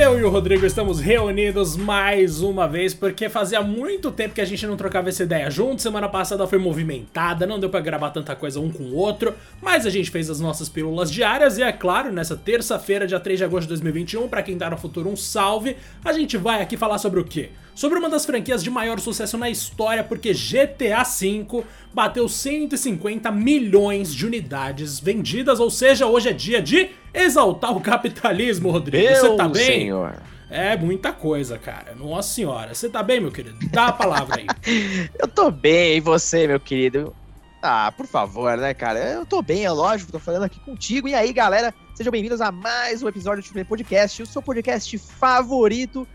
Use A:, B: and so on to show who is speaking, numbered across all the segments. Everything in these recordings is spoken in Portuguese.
A: Eu e o Rodrigo estamos reunidos mais uma vez porque fazia muito tempo que a gente não trocava essa ideia junto. Semana passada foi movimentada, não deu para gravar tanta coisa um com o outro, mas a gente fez as nossas pílulas diárias e é claro, nessa terça-feira, dia 3 de agosto de 2021, para quem tá no futuro um salve, a gente vai aqui falar sobre o quê? Sobre uma das franquias de maior sucesso na história, porque GTA V bateu 150 milhões de unidades vendidas, ou seja, hoje é dia de exaltar o capitalismo, Rodrigo.
B: Meu
A: Você tá bem?
B: senhor.
A: É muita coisa, cara. Nossa senhora. Você tá bem, meu querido? Dá a palavra aí.
B: Eu tô bem, e você, meu querido? Ah, por favor, né, cara? Eu tô bem, é lógico, tô falando aqui contigo. E aí, galera, sejam bem-vindos a mais um episódio do Triple Podcast, o seu podcast favorito,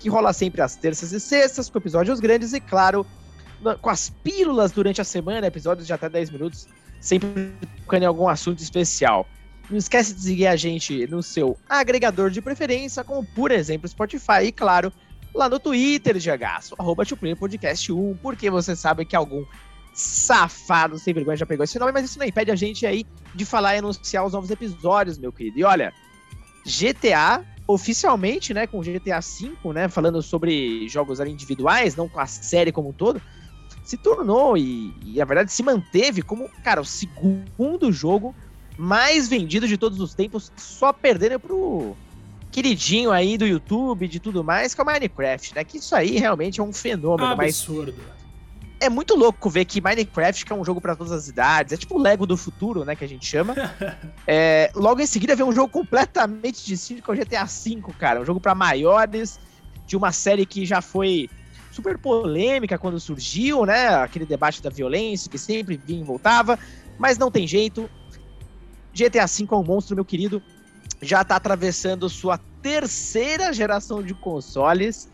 B: que rola sempre às terças e sextas, com episódios grandes e, claro, com as pílulas durante a semana, episódios de até 10 minutos, sempre tocando em algum assunto especial. Não esquece de seguir a gente no seu agregador de preferência, como por exemplo Spotify e, claro, lá no Twitter, GHaço, arroba Podcast 1, porque você sabe que algum safado sem vergonha já pegou esse nome, mas isso não impede a gente aí de falar e anunciar os novos episódios, meu querido. E olha, GTA, oficialmente, né, com GTA V, né, falando sobre jogos individuais, não com a série como um todo, se tornou e, e na verdade se manteve como, cara, o segundo jogo mais vendido de todos os tempos, só perdendo pro queridinho aí do YouTube, de tudo mais, que é o Minecraft, né? Que isso aí realmente é um fenômeno, mas
A: Absurdo.
B: É muito louco ver que Minecraft, que é um jogo para todas as idades, é tipo o Lego do futuro, né, que a gente chama. é, logo em seguida vem um jogo completamente distinto, que é o GTA V, cara, um jogo para maiores, de uma série que já foi super polêmica quando surgiu, né, aquele debate da violência que sempre vinha e voltava, mas não tem jeito. GTA V é um monstro, meu querido, já tá atravessando sua terceira geração de consoles.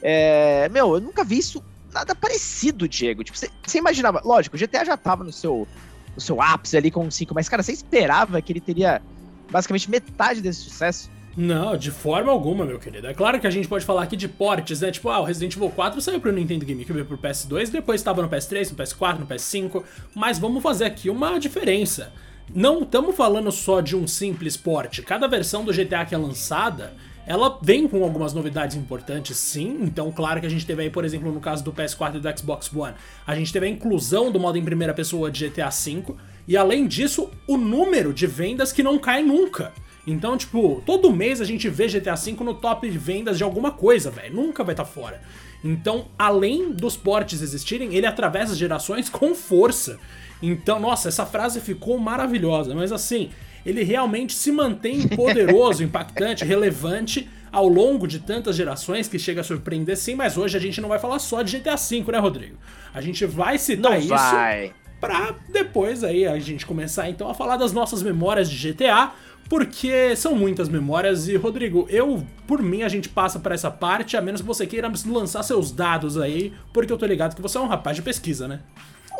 B: É, meu, eu nunca vi isso nada parecido, Diego. Tipo, você imaginava, lógico, o GTA já tava no seu, no seu ápice ali com o 5, mas, cara, você esperava que ele teria basicamente metade desse sucesso?
A: Não, de forma alguma, meu querido. É claro que a gente pode falar aqui de portes, né? Tipo, ah, o Resident Evil 4 saiu pro Nintendo GameCube pro PS2, depois estava no PS3, no PS4, no PS5, mas vamos fazer aqui uma diferença. Não estamos falando só de um simples port. Cada versão do GTA que é lançada, ela vem com algumas novidades importantes, sim. Então, claro que a gente teve aí, por exemplo, no caso do PS4 e do Xbox One, a gente teve a inclusão do modo em primeira pessoa de GTA V, e além disso, o número de vendas que não cai nunca. Então, tipo, todo mês a gente vê GTA V no top de vendas de alguma coisa, velho. Nunca vai estar fora. Então, além dos portes existirem, ele atravessa gerações com força. Então, nossa, essa frase ficou maravilhosa. Mas assim, ele realmente se mantém poderoso, impactante, relevante ao longo de tantas gerações que chega a surpreender sim, mas hoje a gente não vai falar só de GTA V, né, Rodrigo? A gente vai citar
B: Não
A: isso
B: vai.
A: pra depois aí a gente começar então a falar das nossas memórias de GTA, porque são muitas memórias e Rodrigo, eu por mim a gente passa pra essa parte, a menos que você queira lançar seus dados aí, porque eu tô ligado que você é um rapaz de pesquisa, né?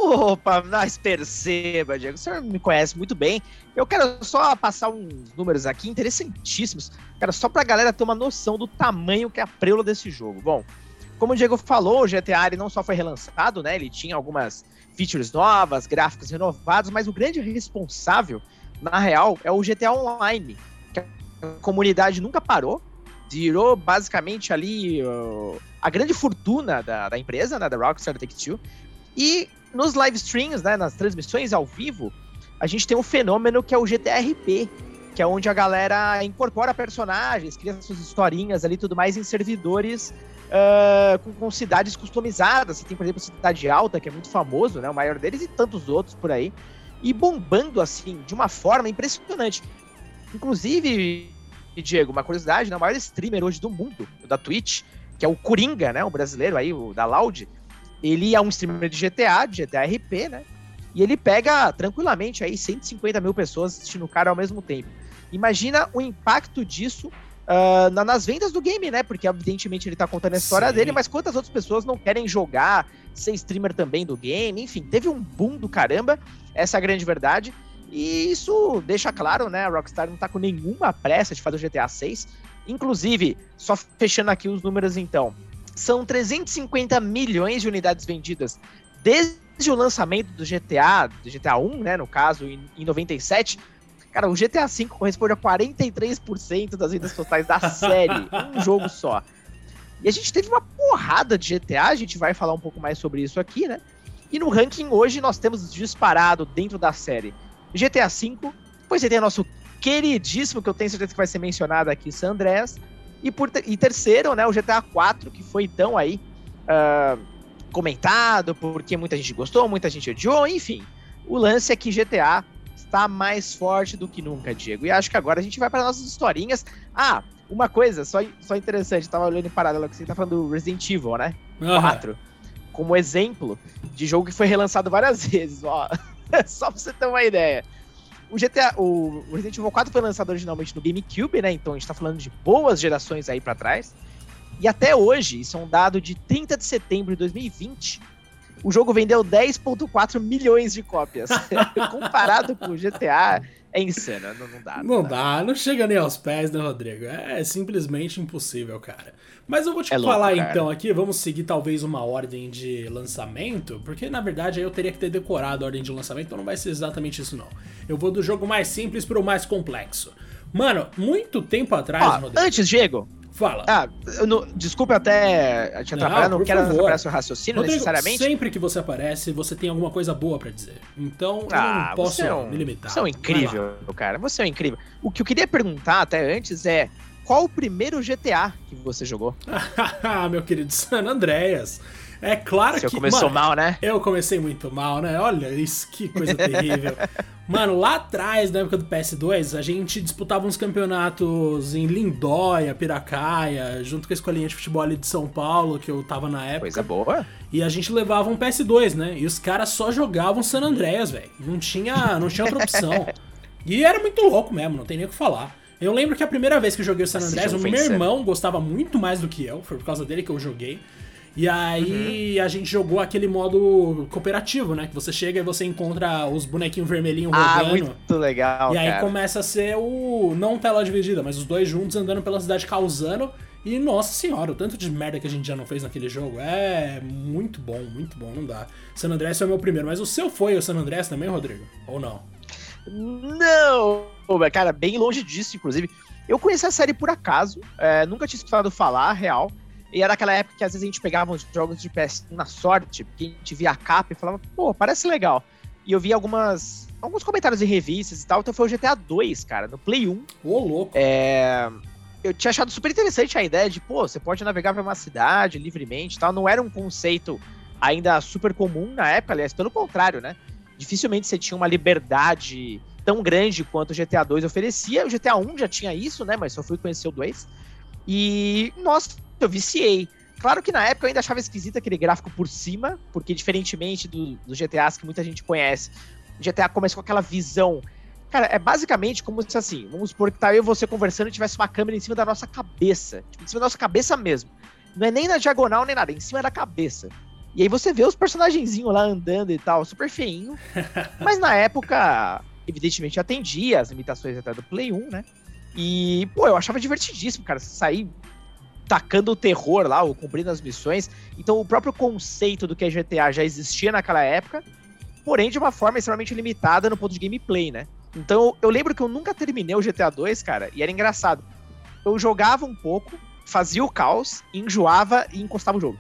B: Opa, mas perceba, Diego, o senhor me conhece muito bem. Eu quero só passar uns números aqui interessantíssimos, cara, só pra galera ter uma noção do tamanho que é a preula desse jogo. Bom, como o Diego falou, o GTA não só foi relançado, né? Ele tinha algumas features novas, gráficos renovados, mas o grande responsável, na real, é o GTA Online, que a comunidade nunca parou, virou basicamente ali uh, a grande fortuna da, da empresa, né, da Rockstar Take-Two, e nos live streams, né, nas transmissões ao vivo, a gente tem um fenômeno que é o GTRP, que é onde a galera incorpora personagens, cria suas historinhas ali tudo mais em servidores ah, com, com cidades customizadas. Você tem, por exemplo, Cidade Alta, que é muito famoso, né, o maior deles, e tantos outros por aí, e bombando assim, de uma forma impressionante. Inclusive, Diego, uma curiosidade, né, o maior streamer hoje do mundo, da Twitch, que é o Coringa, né, o brasileiro aí, o da Loud, ele é um streamer de GTA, de GTA RP, né? E ele pega tranquilamente aí 150 mil pessoas assistindo o cara ao mesmo tempo. Imagina o impacto disso ah, na- nas vendas do game, né? Porque evidentemente ele tá contando a história
A: Sim.
B: dele, mas quantas outras pessoas não querem jogar, ser streamer também do game? Enfim, teve um boom do caramba, essa é a grande verdade. E isso deixa claro, né? A Rockstar não tá com nenhuma pressa de fazer o GTA 6. Inclusive, só fechando aqui os números então, são 350 milhões de unidades vendidas desde o lançamento do GTA, do GTA 1, né, no caso, em, em 97. Cara, o GTA V corresponde a 43% das vendas totais da série. um jogo só. E a gente teve uma porrada de GTA, a gente vai falar um pouco mais sobre isso aqui, né? E no ranking hoje nós temos disparado dentro da série GTA V, depois você tem o nosso queridíssimo, que eu tenho certeza que vai ser mencionado aqui, San Andreas, e, por, e terceiro, né, o GTA 4, que foi tão aí uh, comentado, porque muita gente gostou, muita gente odiou, enfim. O lance é que GTA está mais forte do que nunca, Diego. E acho que agora a gente vai para nossas historinhas. Ah, uma coisa só, só interessante, tava olhando em paralelo que você tá falando do Resident Evil, né? Uhum. 4. Como exemplo de jogo que foi relançado várias vezes, ó. só pra você ter uma ideia. O GTA, o Resident Evil 4 foi lançado originalmente no GameCube, né? Então a gente tá falando de boas gerações aí para trás. E até hoje, isso é um dado de 30 de setembro de 2020, o jogo vendeu 10.4 milhões de cópias. Comparado com o GTA, é insano, não, não dá.
A: Não, não dá. dá, não chega nem aos pés, né, Rodrigo? É simplesmente impossível, cara. Mas eu vou te é falar louco, então aqui, vamos seguir talvez uma ordem de lançamento, porque na verdade aí eu teria que ter decorado a ordem de lançamento, então não vai ser exatamente isso não. Eu vou do jogo mais simples pro mais complexo. Mano, muito tempo atrás,
B: Ó, Rodrigo. Antes, Diego,
A: Fala.
B: Ah, não, desculpa até te atrapalhar, não, não quero atrapalhar seu raciocínio Rodrigo, necessariamente.
A: Sempre que você aparece, você tem alguma coisa boa para dizer. Então eu ah, não posso é um, me limitar.
B: Você é um incrível, cara. Você é um incrível. O que eu queria perguntar até antes é qual o primeiro GTA que você jogou?
A: Meu querido San Andreas. É claro
B: Você
A: que.
B: começou
A: mano,
B: mal, né?
A: Eu comecei muito mal, né? Olha isso, que coisa terrível. Mano, lá atrás, na época do PS2, a gente disputava uns campeonatos em Lindóia, Piracaia, junto com a escolinha de futebol ali de São Paulo, que eu tava na época.
B: Coisa boa.
A: E a gente levava um PS2, né? E os caras só jogavam San Andreas, velho. Não tinha, não tinha outra opção. e era muito louco mesmo, não tem nem o que falar. Eu lembro que a primeira vez que eu joguei o San Andreas, o meu irmão gostava muito mais do que eu, foi por causa dele que eu joguei. E aí uhum. a gente jogou aquele modo cooperativo, né? Que você chega e você encontra os bonequinhos vermelhinhos
B: ah, rodando. Ah, muito legal,
A: E aí cara. começa a ser o... Não tela dividida, mas os dois juntos andando pela cidade causando. E, nossa senhora, o tanto de merda que a gente já não fez naquele jogo é muito bom, muito bom, não dá. San Andreas foi o meu primeiro, mas o seu foi o San Andreas também, Rodrigo? Ou não?
B: Não! Cara, bem longe disso, inclusive. Eu conheci a série por acaso, é, nunca tinha escutado falar, real. E era aquela época que às vezes a gente pegava uns jogos de PS na sorte, porque a gente via a capa e falava, pô, parece legal. E eu vi algumas. alguns comentários em revistas e tal, então foi o GTA 2, cara, no Play 1.
A: Ô, louco.
B: É. Eu tinha achado super interessante a ideia de, pô, você pode navegar pra uma cidade livremente e tal. Não era um conceito ainda super comum na época, aliás, pelo contrário, né? Dificilmente você tinha uma liberdade tão grande quanto o GTA 2 oferecia. O GTA 1 já tinha isso, né? Mas só fui conhecer o 2. E, nossa, eu viciei. Claro que na época eu ainda achava esquisito aquele gráfico por cima, porque diferentemente do, do GTAs que muita gente conhece, o GTA começa com aquela visão. Cara, é basicamente como se assim, vamos supor que tá eu e você conversando e tivesse uma câmera em cima da nossa cabeça. Tipo, em cima da nossa cabeça mesmo. Não é nem na diagonal nem nada, é em cima da cabeça. E aí você vê os personagenzinhos lá andando e tal, super feinho. mas na época, evidentemente, atendia as limitações até do Play 1, né? E, pô, eu achava divertidíssimo, cara. Sair tacando o terror lá, ou cumprindo as missões. Então o próprio conceito do que é GTA já existia naquela época, porém de uma forma extremamente limitada no ponto de gameplay, né? Então eu lembro que eu nunca terminei o GTA 2, cara, e era engraçado. Eu jogava um pouco, fazia o caos, enjoava e encostava o jogo.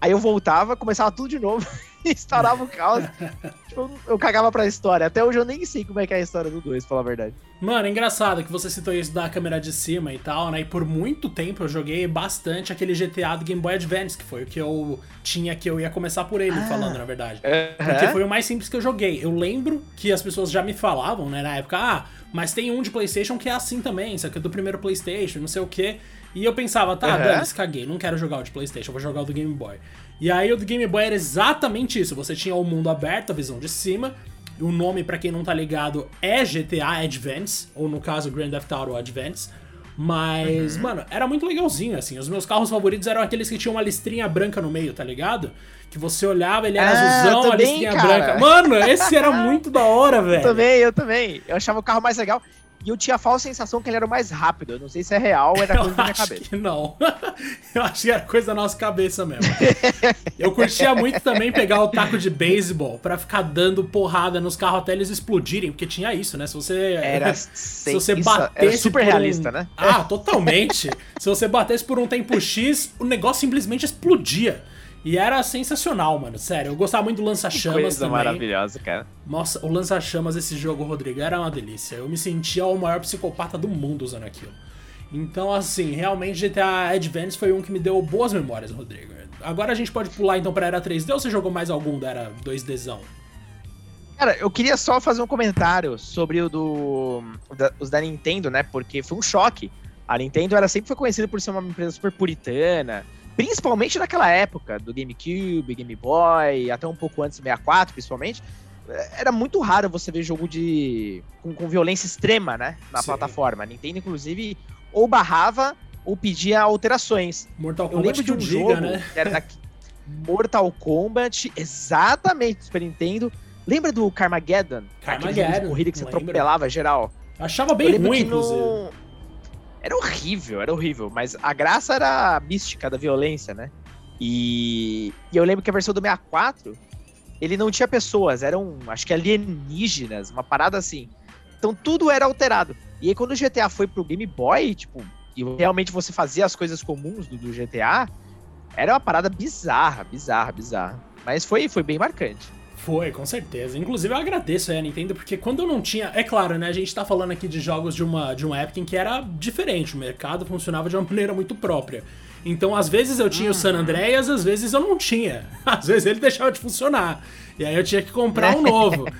B: Aí eu voltava, começava tudo de novo estourava o caos. tipo, eu cagava pra história. Até hoje eu nem sei como é que é a história do 2, pra falar a verdade.
A: Mano, é engraçado que você citou isso da câmera de cima e tal, né? E por muito tempo eu joguei bastante aquele GTA do Game Boy Advance, que foi o que eu tinha que eu ia começar por ele, ah. falando, na verdade. Porque foi o mais simples que eu joguei. Eu lembro que as pessoas já me falavam, né, na época, ah, mas tem um de PlayStation que é assim também, isso aqui é do primeiro PlayStation, não sei o quê. E eu pensava, tá, uhum. dane caguei, não quero jogar o de PlayStation, vou jogar o do Game Boy. E aí o do Game Boy era exatamente isso. Você tinha o mundo aberto, a visão de cima. O nome, para quem não tá ligado, é GTA Advance, ou no caso Grand Theft Auto Advance. Mas, uhum. mano, era muito legalzinho, assim. Os meus carros favoritos eram aqueles que tinham uma listrinha branca no meio, tá ligado? Que você olhava, ele era ah, azulzão, a listrinha cara. branca. Mano, esse era muito da hora, velho.
B: Eu também, eu também. Eu achava o carro mais legal. E eu tinha a falsa sensação que ele era o mais rápido. Eu não sei se é real ou era coisa eu da minha
A: acho
B: cabeça.
A: Que não. eu acho que era coisa da nossa cabeça mesmo. eu curtia muito também pegar o taco de beisebol pra ficar dando porrada nos carros até eles explodirem, porque tinha isso, né? Se você.
B: Era
A: se você batesse.
B: Era super realista,
A: um...
B: né?
A: Ah, totalmente. se você batesse por um tempo X, o negócio simplesmente explodia. E era sensacional, mano. Sério, eu gostava muito do lança-chamas também.
B: maravilhosa, cara.
A: Nossa, o lança-chamas desse jogo, Rodrigo, era uma delícia. Eu me sentia o maior psicopata do mundo usando aquilo. Então, assim, realmente GTA Advance foi um que me deu boas memórias, Rodrigo. Agora a gente pode pular então pra Era 3D ou você jogou mais algum da Era 2Dzão?
B: Cara, eu queria só fazer um comentário sobre o do. Da, os da Nintendo, né? Porque foi um choque. A Nintendo era, sempre foi conhecida por ser uma empresa super puritana principalmente naquela época, do GameCube, Game Boy, até um pouco antes do 64, principalmente, era muito raro você ver jogo de com, com violência extrema, né, na Sim. plataforma. A Nintendo, inclusive, ou barrava ou pedia alterações.
A: Mortal Kombat Eu lembro de um diga, jogo né?
B: que era da Mortal Kombat, exatamente, Super Nintendo. Lembra do Carmageddon?
A: Carmageddon.
B: de corrida que você atropelava geral.
A: achava bem ruim, inclusive.
B: Era horrível, era horrível. Mas a graça era a mística da violência, né? E, e eu lembro que a versão do 64, ele não tinha pessoas, eram, acho que alienígenas, uma parada assim. Então tudo era alterado. E aí quando o GTA foi pro Game Boy, tipo, e realmente você fazia as coisas comuns do, do GTA, era uma parada bizarra, bizarra, bizarra. Mas foi, foi bem marcante.
A: Foi, com certeza. Inclusive eu agradeço a Nintendo, porque quando eu não tinha. É claro, né? A gente tá falando aqui de jogos de uma, de uma época em que era diferente, o mercado funcionava de uma maneira muito própria. Então, às vezes eu tinha o San uhum. Andreas, às vezes eu não tinha. Às vezes ele deixava de funcionar. E aí eu tinha que comprar um novo.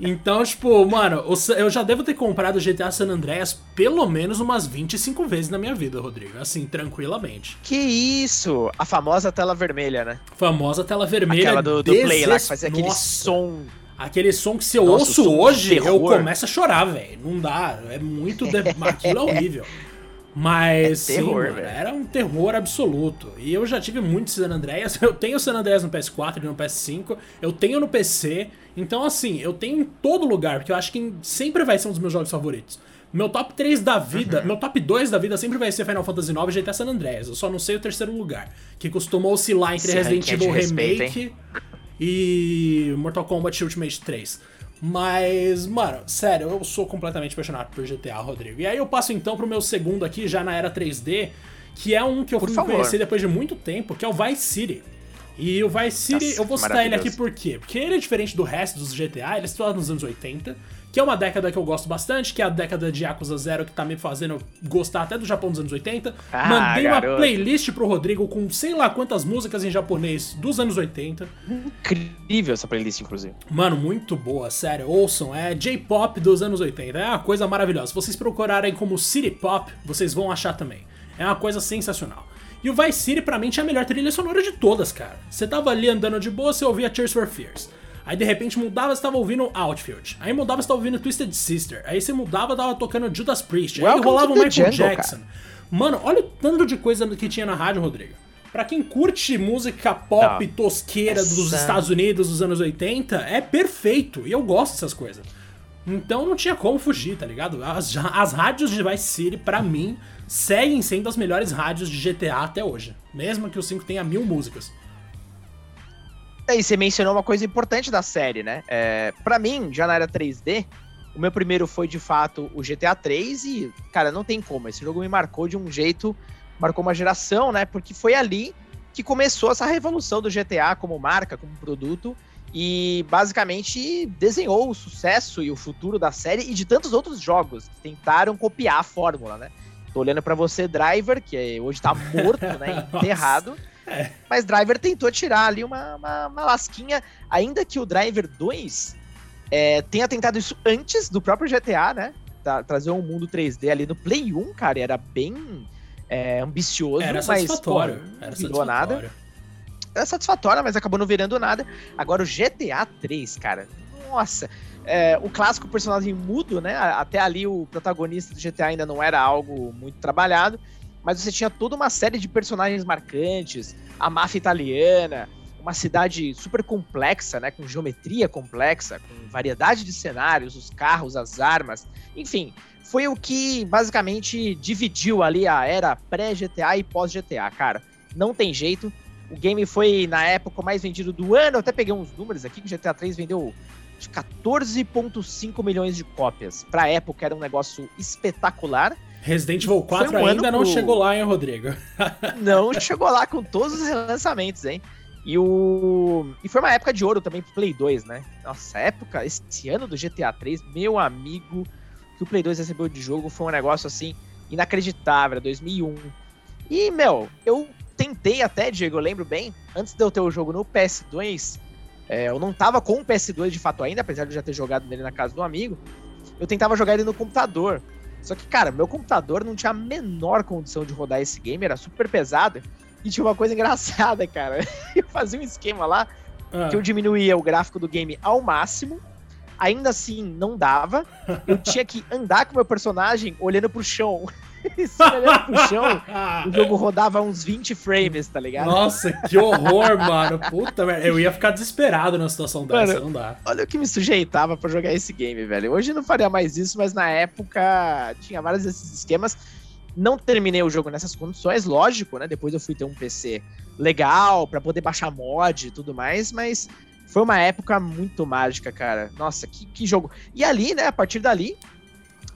A: Então, tipo, mano, eu já devo ter comprado o GTA San Andreas pelo menos umas 25 vezes na minha vida, Rodrigo. Assim, tranquilamente.
B: Que isso! A famosa tela vermelha, né?
A: Famosa tela vermelha.
B: Aquela do, do Play lá que fazia aquele som.
A: Aquele som que se eu Nossa, ouço hoje, eu começo a chorar, velho. Não dá. É muito. De... Aquilo é horrível. Mas é terror, sim, mano, era um terror absoluto. E eu já tive muitos San Andreas. Eu tenho San Andreas no PS4 e no PS5. Eu tenho no PC. Então, assim, eu tenho em todo lugar, porque eu acho que sempre vai ser um dos meus jogos favoritos. Meu top 3 da vida, uhum. meu top 2 da vida sempre vai ser Final Fantasy IX e GTA San Andreas. Eu só não sei o terceiro lugar, que costumou oscilar entre Resident Evil Remake e Mortal Kombat Ultimate 3. Mas, mano, sério, eu sou completamente apaixonado por GTA, Rodrigo. E aí eu passo então pro meu segundo aqui, já na era 3D, que é um que eu por fui favor. conhecer depois de muito tempo, que é o Vice City. E o Vice City, Nossa, eu vou citar ele aqui por quê? Porque ele é diferente do resto dos GTA, ele é situado nos anos 80 que é uma década que eu gosto bastante, que é a década de Yakuza Zero, que tá me fazendo gostar até do Japão dos anos 80. Ah, Mandei garoto. uma playlist pro Rodrigo com sei lá quantas músicas em japonês dos anos 80.
B: Incrível essa playlist, inclusive.
A: Mano, muito boa, sério. Ouçam, é J-pop dos anos 80. É uma coisa maravilhosa. Se vocês procurarem como City Pop, vocês vão achar também. É uma coisa sensacional. E o Vice City, pra mim, tinha a melhor trilha sonora de todas, cara. Você tava ali andando de boa, você ouvia Tears for Fears. Aí de repente mudava, você tava ouvindo Outfield. Aí mudava, você tava ouvindo Twisted Sister. Aí você mudava, tava tocando Judas Priest. Aí rolava o Michael Jungle, Jackson. Cara. Mano, olha o tanto de coisa que tinha na rádio, Rodrigo. Pra quem curte música pop Não. tosqueira Essa... dos Estados Unidos dos anos 80, é perfeito. E eu gosto dessas coisas. Então não tinha como fugir, tá ligado? As, as rádios de Vice City, pra mim, seguem sendo as melhores rádios de GTA até hoje. Mesmo que o 5 tenha mil músicas.
B: E você mencionou uma coisa importante da série, né? É, para mim, já na era 3D, o meu primeiro foi de fato o GTA 3 e, cara, não tem como. Esse jogo me marcou de um jeito, marcou uma geração, né? Porque foi ali que começou essa revolução do GTA como marca, como produto e basicamente desenhou o sucesso e o futuro da série e de tantos outros jogos que tentaram copiar a fórmula, né? Tô olhando para você, Driver, que hoje tá morto, né? Enterrado. É. Mas Driver tentou tirar ali uma, uma, uma lasquinha, ainda que o Driver 2 é, tenha tentado isso antes do próprio GTA, né? Tra trazer um mundo 3D ali no Play 1, cara, era bem é, ambicioso,
A: era
B: mas
A: satisfatório. Pô, não era virou
B: satisfatório. nada. Era satisfatório, mas acabou não virando nada. Agora o GTA 3, cara, nossa. É, o clássico personagem mudo, né? Até ali o protagonista do GTA ainda não era algo muito trabalhado mas você tinha toda uma série de personagens marcantes, a máfia italiana, uma cidade super complexa, né, com geometria complexa, com variedade de cenários, os carros, as armas, enfim, foi o que basicamente dividiu ali a era pré-GTA e pós-GTA, cara. Não tem jeito. O game foi, na época, o mais vendido do ano. Eu até peguei uns números aqui, que o GTA 3 vendeu 14,5 milhões de cópias. Pra época era um negócio espetacular.
A: Resident Evil 4 um ainda não pro... chegou lá, hein, Rodrigo?
B: não chegou lá com todos os lançamentos, hein? E o. E foi uma época de ouro também pro Play 2, né? Nossa, época, esse ano do GTA 3, meu amigo, que o Play 2 recebeu de jogo foi um negócio assim inacreditável, 2001. E, meu, eu tentei até, Diego, eu lembro bem, antes de eu ter o jogo no PS2, é, eu não tava com o PS2 de fato ainda, apesar de eu já ter jogado nele na casa do amigo. Eu tentava jogar ele no computador. Só que, cara, meu computador não tinha a menor condição de rodar esse game, era super pesado. E tinha uma coisa engraçada, cara. Eu fazia um esquema lá ah. que eu diminuía o gráfico do game ao máximo. Ainda assim, não dava. Eu tinha que andar com o meu personagem olhando pro chão. Se olhando pro chão, o jogo rodava uns 20 frames, tá ligado?
A: Nossa, que horror, mano. Puta merda. Eu ia ficar desesperado numa situação dessa, mano, não dá.
B: Olha o que me sujeitava para jogar esse game, velho. Hoje eu não faria mais isso, mas na época tinha vários desses esquemas. Não terminei o jogo nessas condições, lógico, né? Depois eu fui ter um PC legal para poder baixar mod e tudo mais, mas foi uma época muito mágica, cara. Nossa, que, que jogo. E ali, né, a partir dali,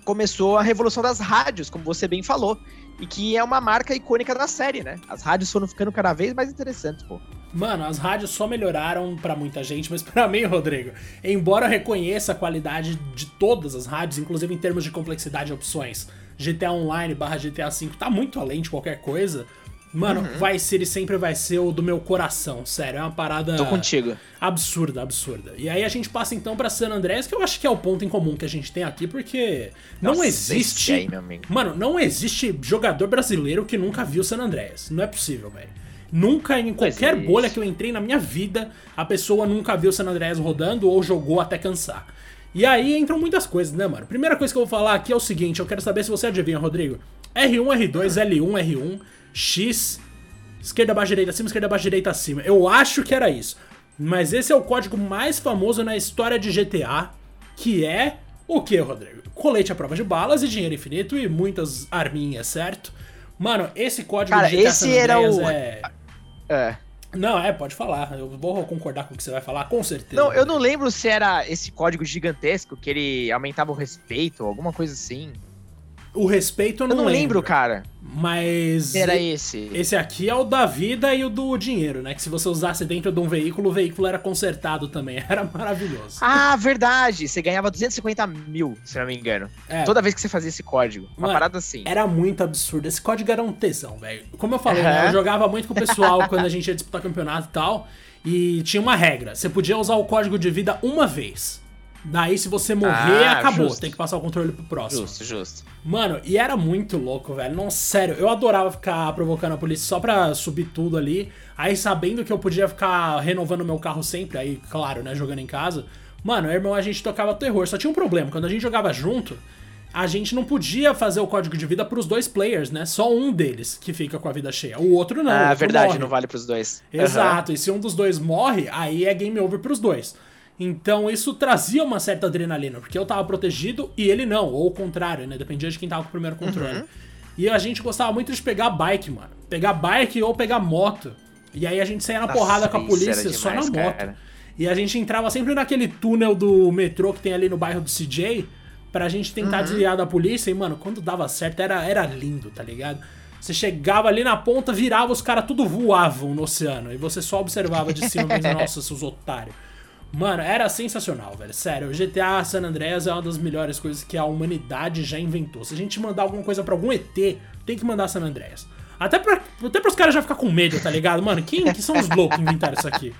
B: começou a revolução das rádios, como você bem falou. E que é uma marca icônica da série, né? As rádios foram ficando cada vez mais interessantes, pô.
A: Mano, as rádios só melhoraram para muita gente, mas para mim, Rodrigo, embora eu reconheça a qualidade de todas as rádios, inclusive em termos de complexidade e opções, GTA Online barra GTA V tá muito além de qualquer coisa. Mano, uhum. vai ser e sempre vai ser o do meu coração, sério. É uma parada.
B: Tô contigo.
A: Absurda, absurda. E aí a gente passa então pra San Andreas, que eu acho que é o ponto em comum que a gente tem aqui, porque Nossa, não existe. Aí, Mano, não existe jogador brasileiro que nunca viu San Andreas. Não é possível, velho. Nunca, em qualquer bolha que eu entrei na minha vida, a pessoa nunca viu San Andreas rodando ou jogou até cansar. E aí entram muitas coisas, né, mano? Primeira coisa que eu vou falar aqui é o seguinte: eu quero saber se você adivinha, Rodrigo. R1, R2, L1, R1, X, esquerda, baixa, direita, acima, esquerda, baixa, direita, acima. Eu acho que era isso. Mas esse é o código mais famoso na história de GTA, que é o que, Rodrigo? Colete à prova de balas e dinheiro infinito e muitas arminhas, certo? Mano, esse código
B: Cara, de GTA esse era o...
A: é... É. Não, é, pode falar. Eu vou concordar com o que você vai falar, com certeza.
B: Não, eu não lembro se era esse código gigantesco que ele aumentava o respeito, alguma coisa assim.
A: O respeito eu não, eu não lembro, lembro,
B: cara.
A: Mas.
B: Era esse.
A: Esse aqui é o da vida e o do dinheiro, né? Que se você usasse dentro de um veículo, o veículo era consertado também. Era maravilhoso.
B: Ah, verdade. Você ganhava 250 mil, se não me engano. É. Toda vez que você fazia esse código. Uma Mano, parada assim.
A: Era muito absurdo. Esse código era um tesão, velho. Como eu falei, né? Eu jogava muito com o pessoal quando a gente ia disputar campeonato e tal. E tinha uma regra. Você podia usar o código de vida uma vez. Daí, se você morrer, ah, acabou. Justo. Tem que passar o controle pro próximo.
B: Justo, justo.
A: Mano, e era muito louco, velho. Não, sério, eu adorava ficar provocando a polícia só pra subir tudo ali. Aí, sabendo que eu podia ficar renovando meu carro sempre, aí, claro, né, jogando em casa. Mano, irmão, a gente tocava terror. Só tinha um problema. Quando a gente jogava junto, a gente não podia fazer o código de vida pros dois players, né? Só um deles que fica com a vida cheia. O outro não. Ah,
B: outro verdade, morre. não vale pros dois.
A: Exato. Uhum. E se um dos dois morre, aí é game over pros dois. Então isso trazia uma certa adrenalina, porque eu tava protegido e ele não, ou o contrário, né? Dependia de quem tava com o primeiro controle. Uhum. E a gente gostava muito de pegar bike, mano. Pegar bike ou pegar moto. E aí a gente saía na Nossa, porrada com a polícia demais, só na moto. Cara. E a gente entrava sempre naquele túnel do metrô que tem ali no bairro do CJ pra gente tentar uhum. desviar da polícia. E, mano, quando dava certo era, era lindo, tá ligado? Você chegava ali na ponta, virava, os caras tudo voavam no oceano. E você só observava de cima, nossa, seus otários. Mano, era sensacional, velho. Sério, o GTA San Andreas é uma das melhores coisas que a humanidade já inventou. Se a gente mandar alguma coisa para algum ET, tem que mandar San Andreas. Até, pra, até pros caras já ficar com medo, tá ligado? Mano, quem que são os loucos que inventaram isso aqui?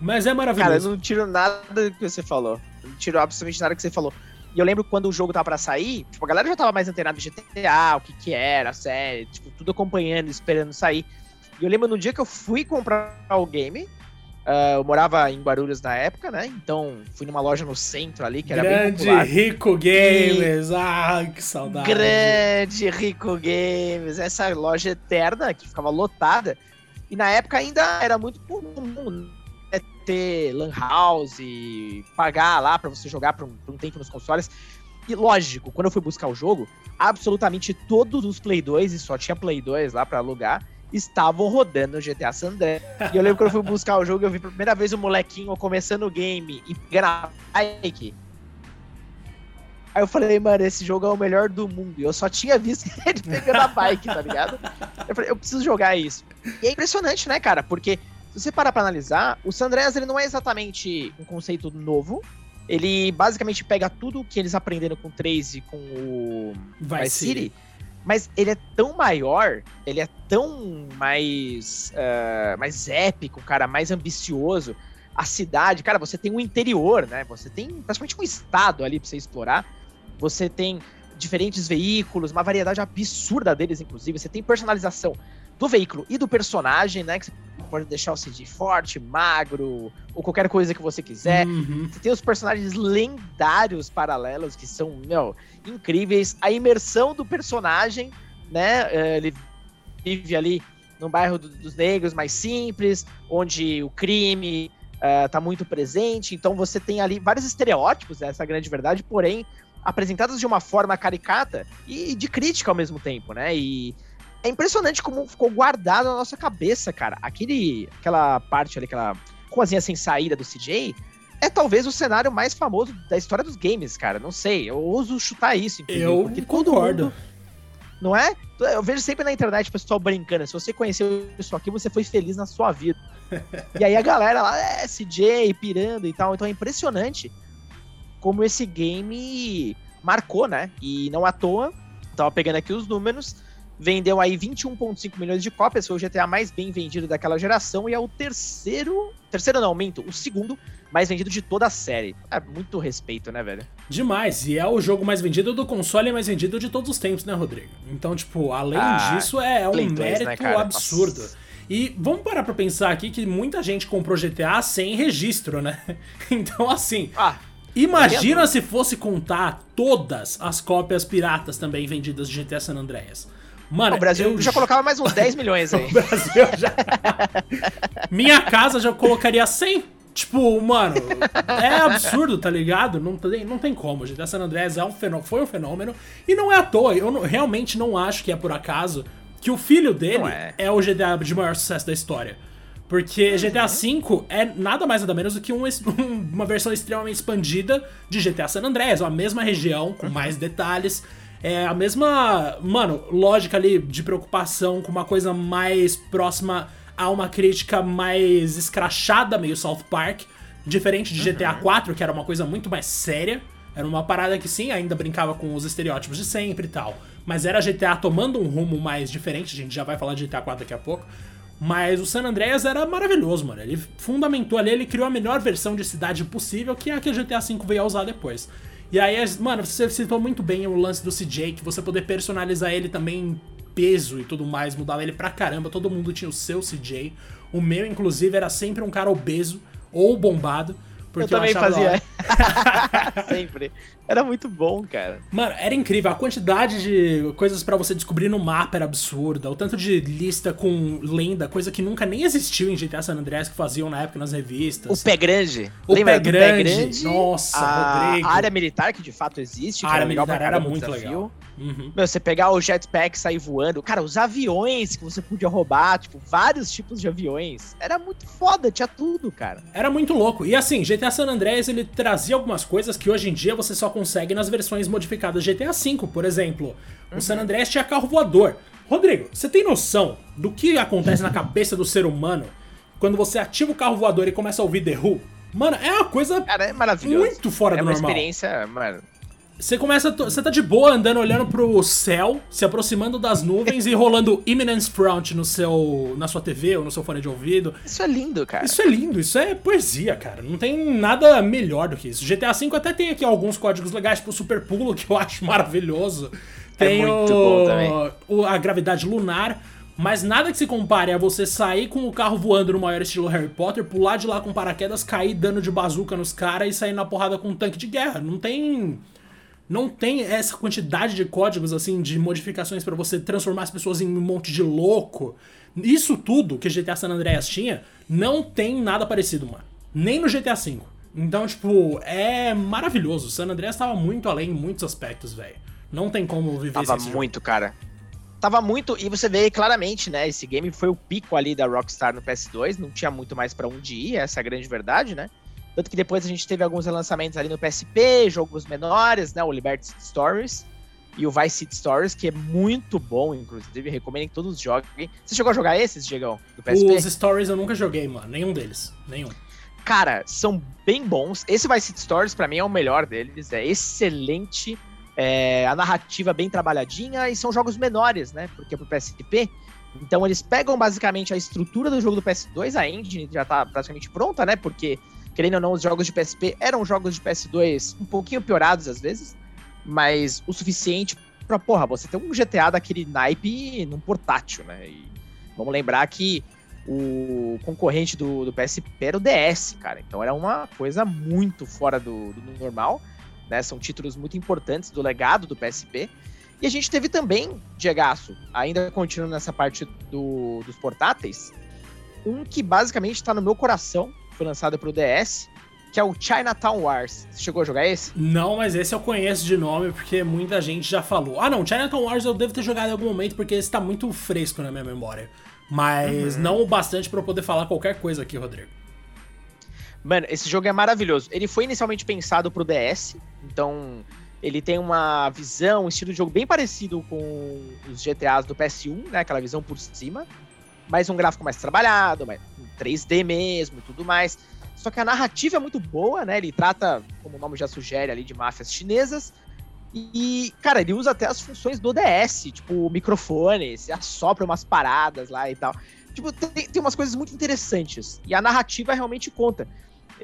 A: Mas é maravilhoso.
B: Cara, eu não tiro nada que você falou. Não tiro absolutamente nada que você falou. E eu lembro quando o jogo tava pra sair, tipo, a galera já tava mais antenada de GTA, o que que era, a série, tipo, tudo acompanhando, esperando sair. E eu lembro no dia que eu fui comprar o game, Uh, eu morava em Guarulhos na época, né? Então fui numa loja no centro ali que era
A: Grande bem popular. Rico Games, e... ah, que saudade.
B: Grande Rico Games, essa loja eterna que ficava lotada. E na época ainda era muito comum né, ter lan house, pagar lá para você jogar por um, por um tempo nos consoles. E lógico, quando eu fui buscar o jogo, absolutamente todos os Play 2, e só tinha Play 2 lá para alugar, estavam rodando no GTA San Andreas. E eu lembro quando eu fui buscar o jogo, eu vi pela primeira vez o molequinho começando o game e pegando a bike. Aí eu falei, mano, esse jogo é o melhor do mundo. E eu só tinha visto ele pegando a bike, tá ligado? Eu falei, eu preciso jogar isso. E é impressionante, né, cara? Porque se você parar pra analisar, o San Andreas ele não é exatamente um conceito novo. Ele basicamente pega tudo que eles aprenderam com o 3 e com o Vice City. City mas ele é tão maior, ele é tão mais, uh, mais épico, cara, mais ambicioso. A cidade, cara, você tem um interior, né? Você tem praticamente um estado ali pra você explorar. Você tem diferentes veículos, uma variedade absurda deles, inclusive. Você tem personalização do veículo e do personagem, né? Que você pode deixar o CG forte, magro, ou qualquer coisa que você quiser. Uhum. Você tem os personagens lendários paralelos que são, meu, incríveis. A imersão do personagem, né? Eh, ele vive ali no bairro do, dos negros mais simples, onde o crime uh, tá muito presente. Então você tem ali vários estereótipos, essa é a grande verdade, porém apresentados de uma forma caricata e de crítica ao mesmo tempo, né? E é impressionante como ficou guardado na nossa cabeça, cara. Aquele, aquela parte ali, aquela coisinha sem saída do CJ, é talvez o cenário mais famoso da história dos games, cara. Não sei, eu ouso chutar isso.
A: Eu porque concordo. Mundo,
B: não é? Eu vejo sempre na internet o pessoal brincando. Se você conheceu isso aqui, você foi feliz na sua vida. e aí a galera lá, é, CJ, pirando e tal. Então é impressionante como esse game marcou, né? E não à toa, tava pegando aqui os números, vendeu aí 21,5 milhões de cópias, foi o GTA mais bem vendido daquela geração e é o terceiro, terceiro não, aumento, o segundo mais vendido de toda a série. É muito respeito, né, velho?
A: Demais, e é o jogo mais vendido do console mais vendido de todos os tempos, né, Rodrigo? Então, tipo, além ah, disso, é um 2, né, mérito né, absurdo. Nossa. E vamos parar pra pensar aqui que muita gente comprou GTA sem registro, né? Então, assim, ah, imagina se fosse contar todas as cópias piratas também vendidas de GTA San Andreas.
B: Mano, o Brasil eu... já colocava mais uns 10 milhões aí. o Brasil já.
A: Minha casa já colocaria 100. Tipo, mano, é absurdo, tá ligado? Não tem, não tem como. O GTA San Andreas é um fenômeno, foi um fenômeno. E não é à toa. Eu não, realmente não acho que é por acaso que o filho dele é. é. o GTA de maior sucesso da história. Porque uhum. GTA V é nada mais nada menos do que um, uma versão extremamente expandida de GTA San Andreas, a mesma região, com mais detalhes. É a mesma, mano, lógica ali de preocupação com uma coisa mais próxima a uma crítica mais escrachada, meio South Park, diferente de GTA 4, que era uma coisa muito mais séria. Era uma parada que sim, ainda brincava com os estereótipos de sempre e tal. Mas era GTA tomando um rumo mais diferente, a gente já vai falar de GTA 4 daqui a pouco. Mas o San Andreas era maravilhoso, mano. Ele fundamentou ali, ele criou a melhor versão de cidade possível, que é a que a GTA V veio a usar depois. E aí, mano, você citou muito bem o lance do CJ, que você poder personalizar ele também em peso e tudo mais, mudar ele pra caramba. Todo mundo tinha o seu CJ. O meu, inclusive, era sempre um cara obeso ou bombado.
B: Porque eu também eu fazia. Sempre. Era muito bom, cara.
A: Mano, era incrível. A quantidade de coisas para você descobrir no mapa era absurda. O tanto de lista com lenda, coisa que nunca nem existiu em GTA San Andreas que faziam na época nas revistas.
B: O pé grande.
A: O pé grande. pé grande. Nossa,
B: a, Rodrigo. A área militar que de fato existe.
A: A área militar era muito desafio. legal.
B: Uhum. Meu, você pegar o jetpack e sair voando. Cara, os aviões que você podia roubar, tipo, vários tipos de aviões. Era muito foda, tinha tudo, cara.
A: Era muito louco. E assim, GTA San Andreas, ele trazia algumas coisas que hoje em dia você só consegue nas versões modificadas GTA V. Por exemplo, o San Andreas tinha carro voador. Rodrigo, você tem noção do que acontece na cabeça do ser humano quando você ativa o carro voador e começa a ouvir The Who? Mano, é uma coisa
B: Cara, é
A: muito fora
B: é
A: do normal.
B: É uma experiência, mano,
A: você começa. Você tá de boa andando, olhando pro céu, se aproximando das nuvens e rolando Imminence Front no seu, na sua TV ou no seu fone de ouvido.
B: Isso é lindo, cara.
A: Isso é lindo, isso é poesia, cara. Não tem nada melhor do que isso. GTA V até tem aqui alguns códigos legais, tipo o Super Pulo, que eu acho maravilhoso. É tem é muito o, bom também. O, a gravidade lunar. Mas nada que se compare a você sair com o carro voando no maior estilo Harry Potter, pular de lá com paraquedas, cair dando de bazuca nos caras e sair na porrada com um tanque de guerra. Não tem não tem essa quantidade de códigos, assim, de modificações para você transformar as pessoas em um monte de louco. Isso tudo que GTA San Andreas tinha, não tem nada parecido, mano. Nem no GTA V. Então, tipo, é maravilhoso. O San Andreas tava muito além em muitos aspectos, velho. Não tem como viver
B: Tava
A: esse
B: muito, cara. Tava muito, e você vê claramente, né? Esse game foi o pico ali da Rockstar no PS2, não tinha muito mais para onde ir, essa é a grande verdade, né? Tanto que depois a gente teve alguns relançamentos ali no PSP, jogos menores, né? O Liberty City Stories e o Vice City Stories, que é muito bom, inclusive, recomendo que todos joguem. Você chegou a jogar esses, Diegão,
A: do PSP? Os Stories eu nunca joguei, mano, nenhum deles, nenhum.
B: Cara, são bem bons. Esse Vice City Stories, para mim, é o melhor deles, é excelente é, a narrativa bem trabalhadinha e são jogos menores, né? Porque é pro PSP. Então eles pegam basicamente a estrutura do jogo do PS2, a engine já tá praticamente pronta, né? Porque, querendo ou não, os jogos de PSP eram jogos de PS2 um pouquinho piorados às vezes, mas o suficiente pra, porra, você ter um GTA daquele naipe num portátil, né? E vamos lembrar que o concorrente do, do PSP era o DS, cara. Então era uma coisa muito fora do, do normal né? São títulos muito importantes do legado do PSP. E a gente teve também, Diegaço, ainda continuando nessa parte do, dos portáteis, um que basicamente está no meu coração, foi lançado para o DS, que é o Chinatown Wars. Você chegou a jogar esse?
A: Não, mas esse eu conheço de nome porque muita gente já falou. Ah, não, Chinatown Wars eu devo ter jogado em algum momento porque esse tá muito fresco na minha memória. Mas uhum. não o bastante para eu poder falar qualquer coisa aqui, Rodrigo.
B: Mano, esse jogo é maravilhoso. Ele foi inicialmente pensado pro DS, então ele tem uma visão, um estilo de jogo bem parecido com os GTAs do PS1, né? Aquela visão por cima, mas um gráfico mais trabalhado, mais 3D mesmo e tudo mais. Só que a narrativa é muito boa, né? Ele trata, como o nome já sugere, ali de máfias chinesas. E, cara, ele usa até as funções do DS, tipo microfone, se assopra umas paradas lá e tal. Tipo, tem, tem umas coisas muito interessantes. E a narrativa realmente conta.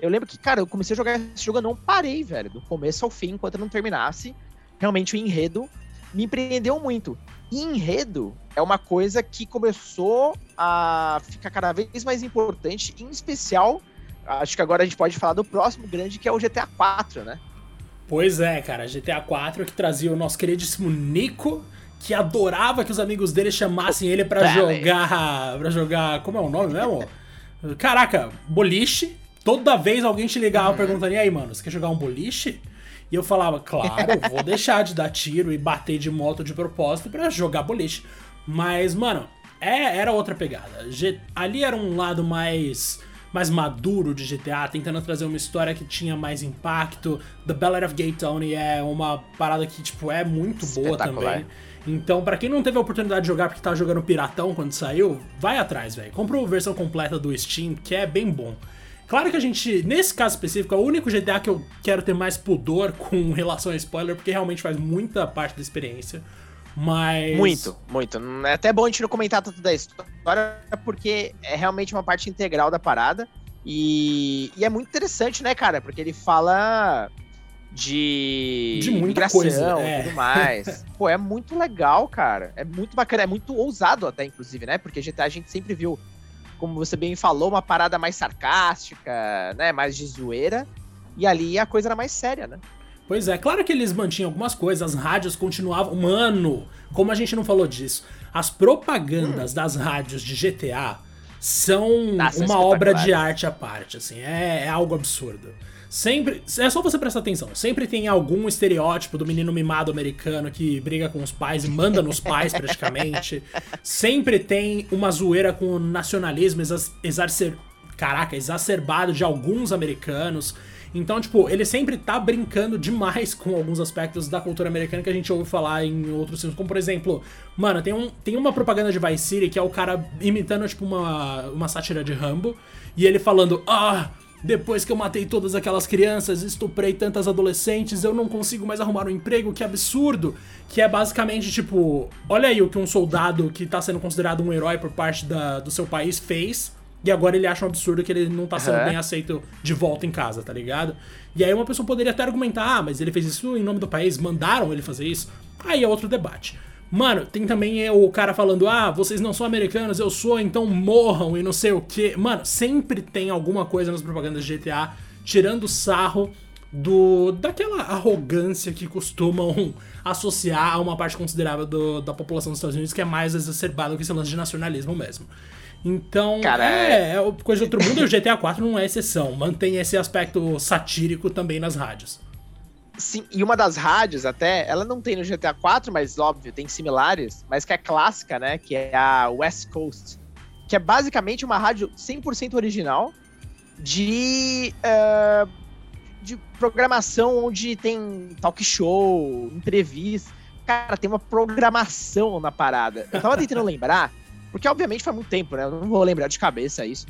B: Eu lembro que, cara, eu comecei a jogar esse jogo, eu não parei, velho, do começo ao fim, enquanto eu não terminasse. Realmente o enredo me empreendeu muito. Enredo é uma coisa que começou a ficar cada vez mais importante, em especial, acho que agora a gente pode falar do próximo grande, que é o GTA 4, né?
A: Pois é, cara, GTA 4 que trazia o nosso queridíssimo Nico, que adorava que os amigos dele chamassem ele para jogar, para jogar, como é o nome mesmo? Caraca, boliche, Toda vez alguém te ligava uhum. perguntando: e aí, mano, você quer jogar um boliche? E eu falava: claro, vou deixar de dar tiro e bater de moto de propósito para jogar boliche. Mas, mano, é, era outra pegada. G ali era um lado mais mais maduro de GTA, tentando trazer uma história que tinha mais impacto. The Ballad of Gay Tony é uma parada que, tipo, é muito boa também. Então, para quem não teve a oportunidade de jogar porque tava jogando Piratão quando saiu, vai atrás, velho. Compra a versão completa do Steam, que é bem bom. Claro que a gente, nesse caso específico, é o único GTA que eu quero ter mais pudor com relação a spoiler, porque realmente faz muita parte da experiência. Mas.
B: Muito, muito. É até bom a gente não comentar tanto da história, porque é realmente uma parte integral da parada. E, e é muito interessante, né, cara? Porque ele fala de,
A: de muita coisa,
B: é. e tudo mais. Pô, é muito legal, cara. É muito bacana, é muito ousado até, inclusive, né? Porque GTA a gente sempre viu como você bem falou, uma parada mais sarcástica, né? Mais de zoeira. E ali a coisa era mais séria, né?
A: Pois é, claro que eles mantinham algumas coisas, as rádios continuavam. Mano, como a gente não falou disso, as propagandas hum. das rádios de GTA são uma obra de arte à parte, assim, é, é algo absurdo. Sempre. É só você prestar atenção. Sempre tem algum estereótipo do menino mimado americano que briga com os pais e manda nos pais, praticamente. Sempre tem uma zoeira com o nacionalismo exacer... Caraca, exacerbado de alguns americanos. Então, tipo, ele sempre tá brincando demais com alguns aspectos da cultura americana que a gente ouve falar em outros filmes. Como, por exemplo, mano, tem, um, tem uma propaganda de Vice City que é o cara imitando, tipo, uma, uma sátira de Rambo. E ele falando, ah, depois que eu matei todas aquelas crianças, estuprei tantas adolescentes, eu não consigo mais arrumar um emprego, que absurdo! Que é basicamente tipo: olha aí o que um soldado que tá sendo considerado um herói por parte da, do seu país fez, e agora ele acha um absurdo que ele não tá sendo uhum. bem aceito de volta em casa, tá ligado? E aí uma pessoa poderia até argumentar: ah, mas ele fez isso em nome do país, mandaram ele fazer isso. Aí é outro debate. Mano, tem também o cara falando: ah, vocês não são americanos, eu sou, então morram e não sei o que. Mano, sempre tem alguma coisa nas propagandas de GTA tirando sarro do daquela arrogância que costumam associar a uma parte considerável do, da população dos Estados Unidos que é mais exacerbada que esse lance de nacionalismo mesmo. Então,
B: Cara,
A: é, é coisa de outro mundo e o GTA 4 não é exceção. Mantém esse aspecto satírico também nas rádios.
B: Sim, e uma das rádios até, ela não tem no GTA 4, mas óbvio, tem similares, mas que é clássica, né? Que é a West Coast. Que é basicamente uma rádio 100% original de, uh, de programação onde tem talk show, entrevista. Cara, tem uma programação na parada. Eu tava tentando lembrar, porque obviamente faz muito tempo, né? Eu não vou lembrar de cabeça isso.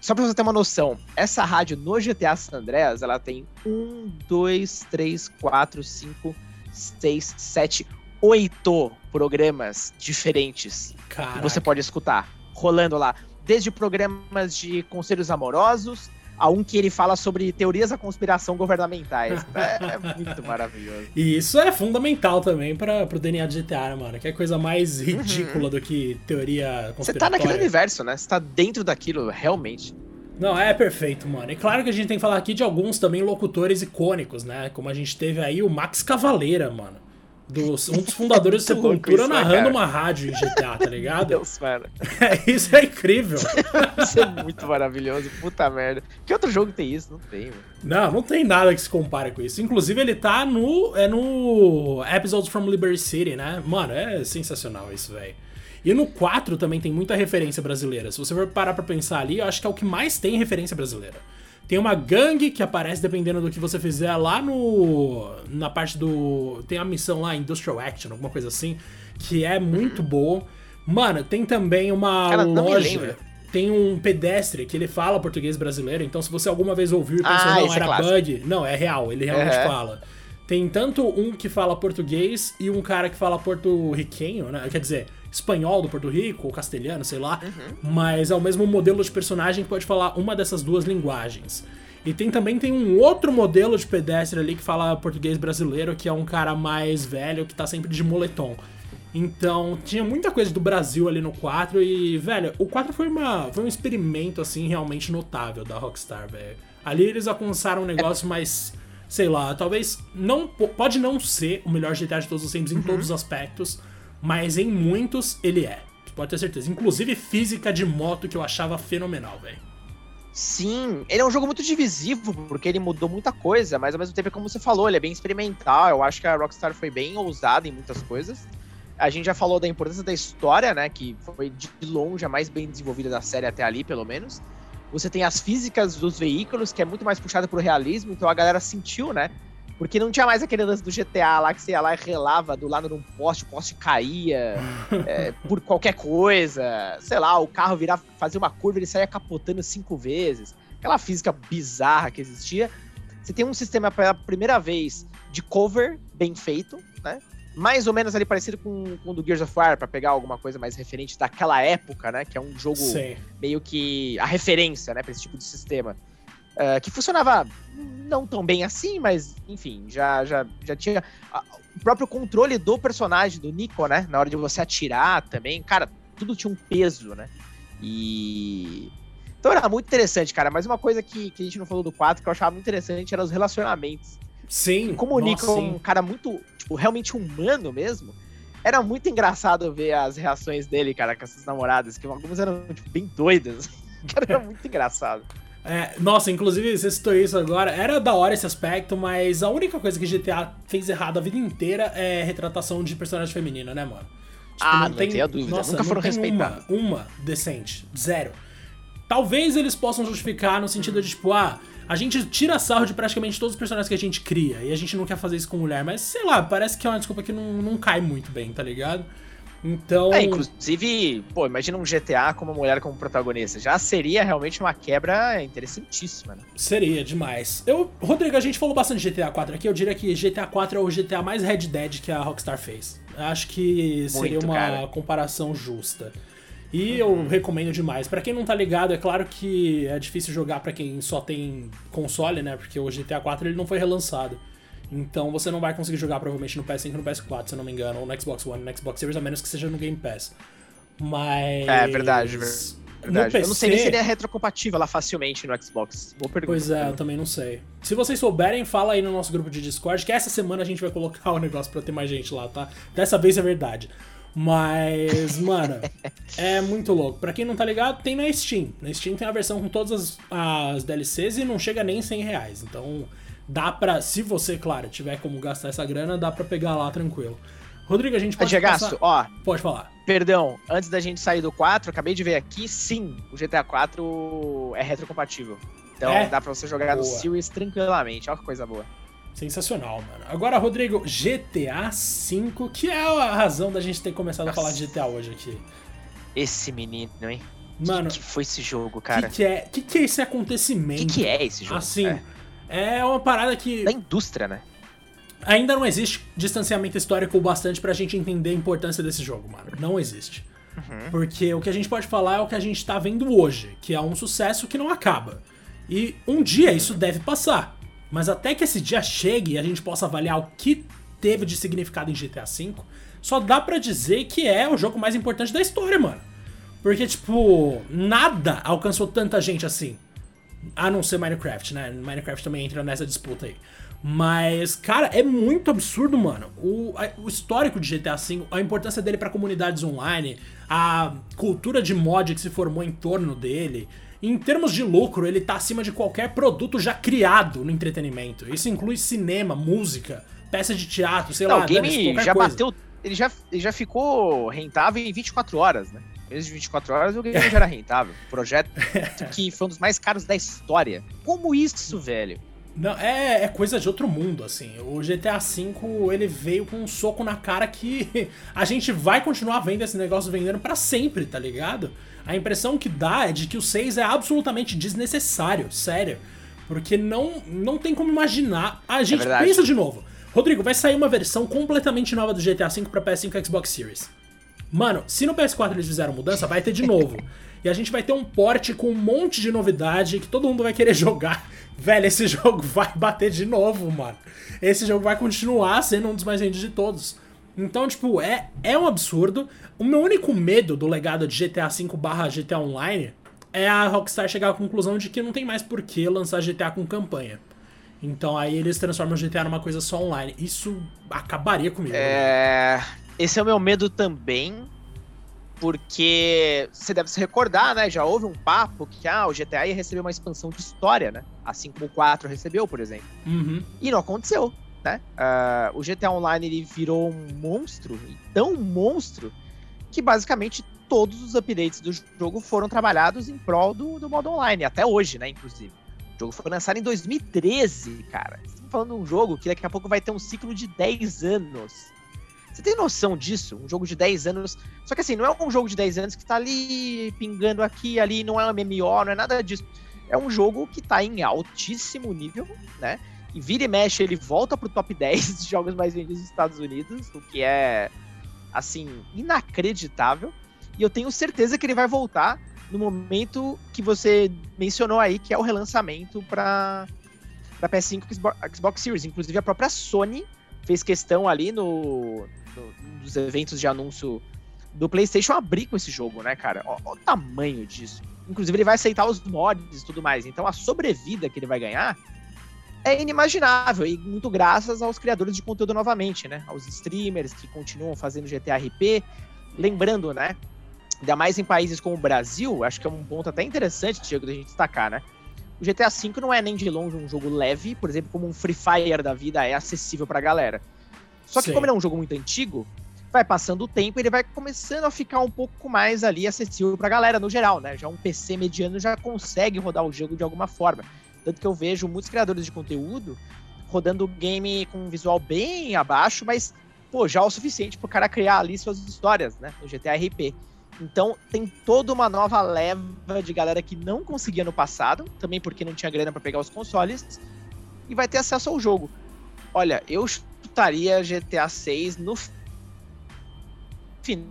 B: Só pra você ter uma noção, essa rádio no GTA San Andreas, ela tem um, dois, três, quatro, cinco, seis, sete, oito programas diferentes
A: Caraca.
B: que você pode escutar rolando lá. Desde programas de conselhos amorosos a um que ele fala sobre teorias da conspiração governamentais. É, é muito maravilhoso.
A: E isso é fundamental também para pro DNA de GTA, né, mano? Que é coisa mais ridícula uhum. do que teoria conspiratória.
B: Você tá naquele universo, né? Você tá dentro daquilo, realmente.
A: Não, é perfeito, mano. E claro que a gente tem que falar aqui de alguns também locutores icônicos, né? Como a gente teve aí o Max Cavaleira, mano dos, um dos fundadores do Sepultura né, narrando uma rádio em GTA, tá ligado?
B: Deus, mano.
A: É, isso é incrível.
B: isso é muito maravilhoso, puta merda. Que outro jogo tem isso? Não tem, mano.
A: Não, não tem nada que se compare com isso. Inclusive, ele tá no. É no Episodes from Liberty City, né? Mano, é sensacional isso, velho. E no 4 também tem muita referência brasileira. Se você for parar pra pensar ali, eu acho que é o que mais tem referência brasileira. Tem uma gangue que aparece dependendo do que você fizer lá no. Na parte do. Tem a missão lá, Industrial Action, alguma coisa assim, que é muito boa. Mano, tem também uma Cara, loja. Tem um pedestre que ele fala português brasileiro, então se você alguma vez ouviu e pensou, ah, não, era é bug. Não, é real, ele realmente uhum. fala. Tem tanto um que fala português e um cara que fala porto-riquenho, né? Quer dizer, espanhol do Porto Rico, ou castelhano, sei lá. Uhum. Mas é o mesmo modelo de personagem que pode falar uma dessas duas linguagens. E tem também tem um outro modelo de pedestre ali que fala português brasileiro, que é um cara mais velho que tá sempre de moletom. Então, tinha muita coisa do Brasil ali no 4 e, velho, o 4 foi, uma, foi um experimento, assim, realmente notável da Rockstar, velho. Ali eles alcançaram um negócio mais, sei lá, talvez não pode não ser o melhor GTA de todos os tempos em uhum. todos os aspectos, mas em muitos ele é. Pode ter certeza. Inclusive física de moto que eu achava fenomenal, velho.
B: Sim, ele é um jogo muito divisivo, porque ele mudou muita coisa, mas ao mesmo tempo, como você falou, ele é bem experimental. Eu acho que a Rockstar foi bem ousada em muitas coisas. A gente já falou da importância da história, né? Que foi de longe a mais bem desenvolvida da série até ali, pelo menos. Você tem as físicas dos veículos, que é muito mais puxada pro realismo, então a galera sentiu, né? Porque não tinha mais aquele lance do GTA lá que você ia lá e relava do lado de um poste, o poste caía é, por qualquer coisa. Sei lá, o carro virar, fazer uma curva ele saía capotando cinco vezes. Aquela física bizarra que existia. Você tem um sistema pela primeira vez de cover bem feito, né? Mais ou menos ali parecido com, com o do Gears of War, para pegar alguma coisa mais referente daquela época, né? Que é um jogo Sim. meio que a referência, né, pra esse tipo de sistema. Uh, que funcionava não tão bem assim, mas enfim, já, já, já tinha o próprio controle do personagem, do Nico, né? Na hora de você atirar também, cara, tudo tinha um peso, né? E. Então era muito interessante, cara. Mas uma coisa que, que a gente não falou do 4 que eu achava muito interessante era os relacionamentos.
A: Sim.
B: Como o Nico é um cara muito, tipo, realmente humano mesmo. Era muito engraçado ver as reações dele, cara, com essas namoradas, que algumas eram, tipo, bem doidas. Cara, era muito engraçado.
A: É, nossa, inclusive você citou isso agora. Era da hora esse aspecto, mas a única coisa que GTA fez errado a vida inteira é retratação de personagem feminina, né, mano?
B: Tipo, ah, não, tem, a dúvida. Nossa, Nunca foram respeitados.
A: Uma, uma decente. Zero. Talvez eles possam justificar no sentido de, tipo, ah, a gente tira sarro de praticamente todos os personagens que a gente cria e a gente não quer fazer isso com mulher, mas sei lá, parece que é uma desculpa que não, não cai muito bem, tá ligado? Então.
B: É, inclusive, pô, imagina um GTA com uma mulher como protagonista. Já seria realmente uma quebra interessantíssima, né?
A: Seria demais. Eu, Rodrigo, a gente falou bastante de GTA 4 aqui. Eu diria que GTA 4 é o GTA mais Red Dead que a Rockstar fez. Acho que seria Muito, uma cara. comparação justa. E uhum. eu recomendo demais. Para quem não tá ligado, é claro que é difícil jogar para quem só tem console, né? Porque o GTA 4 ele não foi relançado. Então você não vai conseguir jogar provavelmente no PS5 e no PS4, se eu não me engano, ou no Xbox One, no Xbox Series, a menos que seja no Game Pass. Mas.
B: É verdade, verdade. PC... Eu não sei nem se ele é retrocompatível lá facilmente no Xbox. Vou perguntar.
A: Pois é, eu também não sei. Se vocês souberem, fala aí no nosso grupo de Discord, que essa semana a gente vai colocar o negócio pra ter mais gente lá, tá? Dessa vez é verdade. Mas, mano, é muito louco. Pra quem não tá ligado, tem na Steam. Na Steam tem a versão com todas as, as DLCs e não chega nem 100 reais. Então, dá pra, se você, claro, tiver como gastar essa grana, dá pra pegar lá tranquilo. Rodrigo, a gente pode
B: Gasto, ó.
A: Pode falar.
B: Perdão, antes da gente sair do 4, acabei de ver aqui, sim, o GTA 4 é retrocompatível. Então é? dá pra você jogar boa. no Series tranquilamente. Olha que coisa boa.
A: Sensacional, mano. Agora, Rodrigo, GTA V, que é a razão da gente ter começado Nossa. a falar de GTA hoje aqui.
B: Esse menino, hein? Mano, que, que foi esse jogo, cara?
A: Que que é, que, que é esse acontecimento?
B: Que que é esse jogo?
A: Assim, é. É uma parada que.
B: Da indústria, né?
A: Ainda não existe distanciamento histórico o bastante pra gente entender a importância desse jogo, mano. Não existe. Uhum. Porque o que a gente pode falar é o que a gente tá vendo hoje, que é um sucesso que não acaba. E um dia isso deve passar. Mas até que esse dia chegue e a gente possa avaliar o que teve de significado em GTA V, só dá para dizer que é o jogo mais importante da história, mano. Porque, tipo, nada alcançou tanta gente assim. A não ser Minecraft, né? Minecraft também entra nessa disputa aí. Mas, cara, é muito absurdo, mano. O, o histórico de GTA V, a importância dele para comunidades online, a cultura de mod que se formou em torno dele. Em termos de lucro, ele tá acima de qualquer produto já criado no entretenimento. Isso inclui cinema, música, peça de teatro, sei
B: Não,
A: lá.
B: O game já coisa. bateu. Ele já, ele já ficou rentável em 24 horas, né? Menos de 24 horas o game já era rentável. Projeto que foi um dos mais caros da história. Como isso, velho?
A: Não, é, é coisa de outro mundo, assim. O GTA V, ele veio com um soco na cara que a gente vai continuar vendo esse negócio vendendo para sempre, tá ligado? A impressão que dá é de que o 6 é absolutamente desnecessário, sério. Porque não, não tem como imaginar. A gente é pensa de novo. Rodrigo, vai sair uma versão completamente nova do GTA V pra PS5 e Xbox Series. Mano, se no PS4 eles fizeram mudança, vai ter de novo. e a gente vai ter um porte com um monte de novidade que todo mundo vai querer jogar. Velho, esse jogo vai bater de novo, mano. Esse jogo vai continuar sendo um dos mais vendidos de todos. Então, tipo, é, é um absurdo. O meu único medo do legado de GTA V barra GTA Online é a Rockstar chegar à conclusão de que não tem mais por que lançar GTA com campanha. Então aí eles transformam o GTA numa coisa só online. Isso acabaria comigo.
B: É... Né? Esse é o meu medo também, porque você deve se recordar, né? Já houve um papo que ah, o GTA ia receber uma expansão de história, né? Assim como o 4 recebeu, por exemplo.
A: Uhum.
B: E não aconteceu né? Uh, o GTA Online ele virou um monstro, tão monstro, que basicamente todos os updates do jogo foram trabalhados em prol do, do modo online, até hoje, né, inclusive. O jogo foi lançado em 2013, cara. Estamos falando de um jogo que daqui a pouco vai ter um ciclo de 10 anos. Você tem noção disso? Um jogo de 10 anos. Só que assim, não é um jogo de 10 anos que tá ali pingando aqui ali, não é um MMO, não é nada disso. É um jogo que tá em altíssimo nível, né? E vira e mexe, ele volta pro top 10 de jogos mais vendidos dos Estados Unidos, o que é, assim, inacreditável. E eu tenho certeza que ele vai voltar no momento que você mencionou aí, que é o relançamento para para PS5 e Xbox Series. Inclusive a própria Sony fez questão ali no, no nos eventos de anúncio do PlayStation abrir com esse jogo, né, cara? Olha o tamanho disso. Inclusive ele vai aceitar os mods e tudo mais. Então a sobrevida que ele vai ganhar é inimaginável, e muito graças aos criadores de conteúdo novamente, né? Aos streamers que continuam fazendo GTRP. Lembrando, né? Ainda mais em países como o Brasil, acho que é um ponto até interessante, Diego, da gente destacar, né? O GTA V não é nem de longe um jogo leve, por exemplo, como um Free Fire da vida é acessível pra galera. Só que Sim. como ele é um jogo muito antigo, vai passando o tempo ele vai começando a ficar um pouco mais ali acessível pra galera no geral, né? Já um PC mediano já consegue rodar o jogo de alguma forma. Tanto que eu vejo muitos criadores de conteúdo rodando o game com um visual bem abaixo, mas, pô, já é o suficiente pro cara criar ali suas histórias, né? No GTA RP. Então, tem toda uma nova leva de galera que não conseguia no passado, também porque não tinha grana para pegar os consoles, e vai ter acesso ao jogo. Olha, eu chutaria GTA 6 no final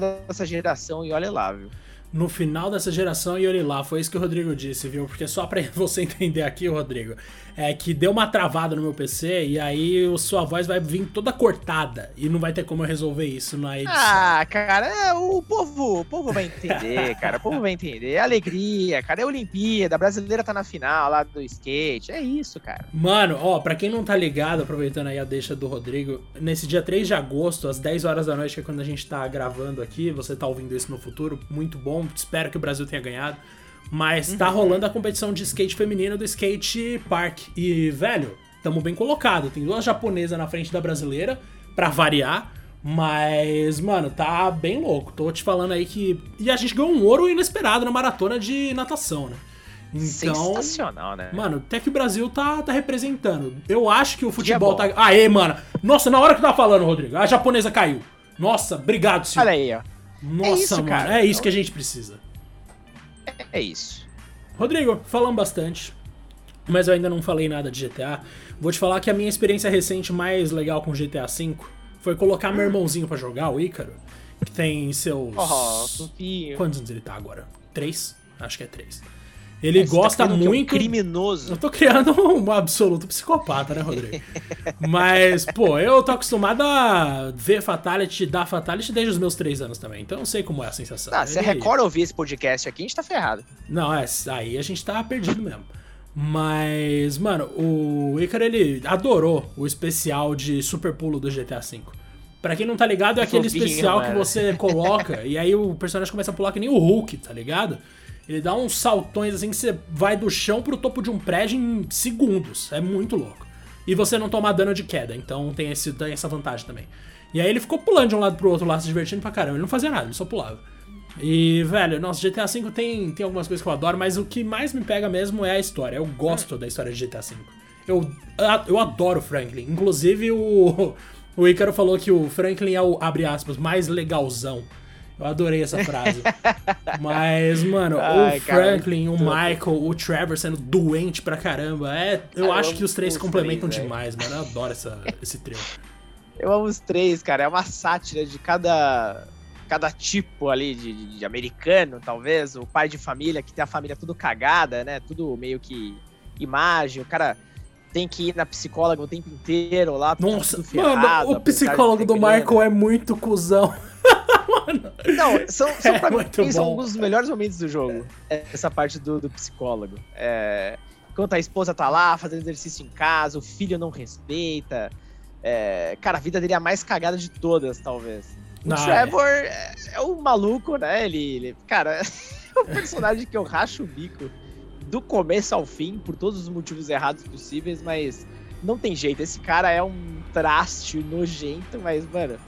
B: dessa geração e olha lá, viu?
A: No final dessa geração e olhe lá, foi isso que o Rodrigo disse, viu? Porque só pra você entender aqui, Rodrigo, é que deu uma travada no meu PC e aí a sua voz vai vir toda cortada e não vai ter como eu resolver isso na edição.
B: Ah, cara, é, o povo, o povo vai entender, cara, o povo vai entender. É alegria, cara, é Olimpíada, a brasileira tá na final lá do skate, é isso, cara.
A: Mano, ó, pra quem não tá ligado, aproveitando aí a deixa do Rodrigo, nesse dia 3 de agosto, às 10 horas da noite, que é quando a gente tá gravando aqui, você tá ouvindo isso no futuro, muito bom, espero que o Brasil tenha ganhado. Mas tá uhum. rolando a competição de skate feminino do Skate Park. E, velho, tamo bem colocado. Tem duas japonesas na frente da brasileira, pra variar. Mas, mano, tá bem louco. Tô te falando aí que. E a gente ganhou um ouro inesperado na maratona de natação, né?
B: Então, Sensacional, né?
A: Mano, até que o Brasil tá, tá representando. Eu acho que o futebol tá. Aê, mano. Nossa, na hora que eu tava falando, Rodrigo, a japonesa caiu. Nossa, obrigado, senhor.
B: Olha aí, ó.
A: Nossa, é isso, mano, cara. é isso que a gente precisa.
B: É isso.
A: Rodrigo, falamos bastante, mas eu ainda não falei nada de GTA. Vou te falar que a minha experiência recente mais legal com GTA V foi colocar meu irmãozinho para jogar, o Ícaro, que tem seus.
B: Oh,
A: Quantos anos ele tá agora? Três? Acho que é três. Ele Mas gosta tá muito.
B: Um criminoso.
A: Eu tô criando um absoluto psicopata, né, Rodrigo? Mas, pô, eu tô acostumado a ver Fatality, dar Fatality desde os meus três anos também. Então eu sei como é a sensação.
B: Ah, se a Record ouvir esse podcast aqui, a gente tá ferrado.
A: Não, é, aí a gente tá perdido mesmo. Mas, mano, o Icar ele adorou o especial de Super Pulo do GTA V. Pra quem não tá ligado, é aquele especial que você coloca e aí o personagem começa a pular que nem o Hulk, tá ligado? Ele dá uns saltões assim que você vai do chão pro topo de um prédio em segundos. É muito louco. E você não toma dano de queda, então tem, esse, tem essa vantagem também. E aí ele ficou pulando de um lado pro outro lá, se divertindo pra caramba. Ele não fazia nada, ele só pulava. E, velho, nossa, GTA V tem, tem algumas coisas que eu adoro, mas o que mais me pega mesmo é a história. Eu gosto da história de GTA V. Eu, eu adoro Franklin. Inclusive, o, o Ícaro falou que o Franklin é o, abre aspas, mais legalzão eu adorei essa frase. Mas, mano, Ai, o Franklin, cara, o Michael, o Trevor sendo doente pra caramba. É, eu ah, acho eu que os três se complementam três, demais, mano. Eu adoro essa, esse trio.
B: Eu amo os três, cara. É uma sátira de cada, cada tipo ali de, de, de, americano, talvez. O pai de família que tem a família tudo cagada, né? Tudo meio que imagem. O cara tem que ir na psicóloga o tempo inteiro lá.
A: Nossa, ferrado, mano, o psicólogo do Michael é muito cuzão.
B: mano. Não, são, são é pra mim, são alguns dos melhores momentos do jogo. Essa parte do, do psicólogo. É, enquanto a esposa tá lá fazendo exercício em casa, o filho não respeita. É, cara, a vida dele é a mais cagada de todas, talvez. O não, Trevor é... é o maluco, né? Ele, ele cara, é o personagem que eu racho o bico do começo ao fim, por todos os motivos errados possíveis, mas não tem jeito. Esse cara é um traste nojento, mas, mano,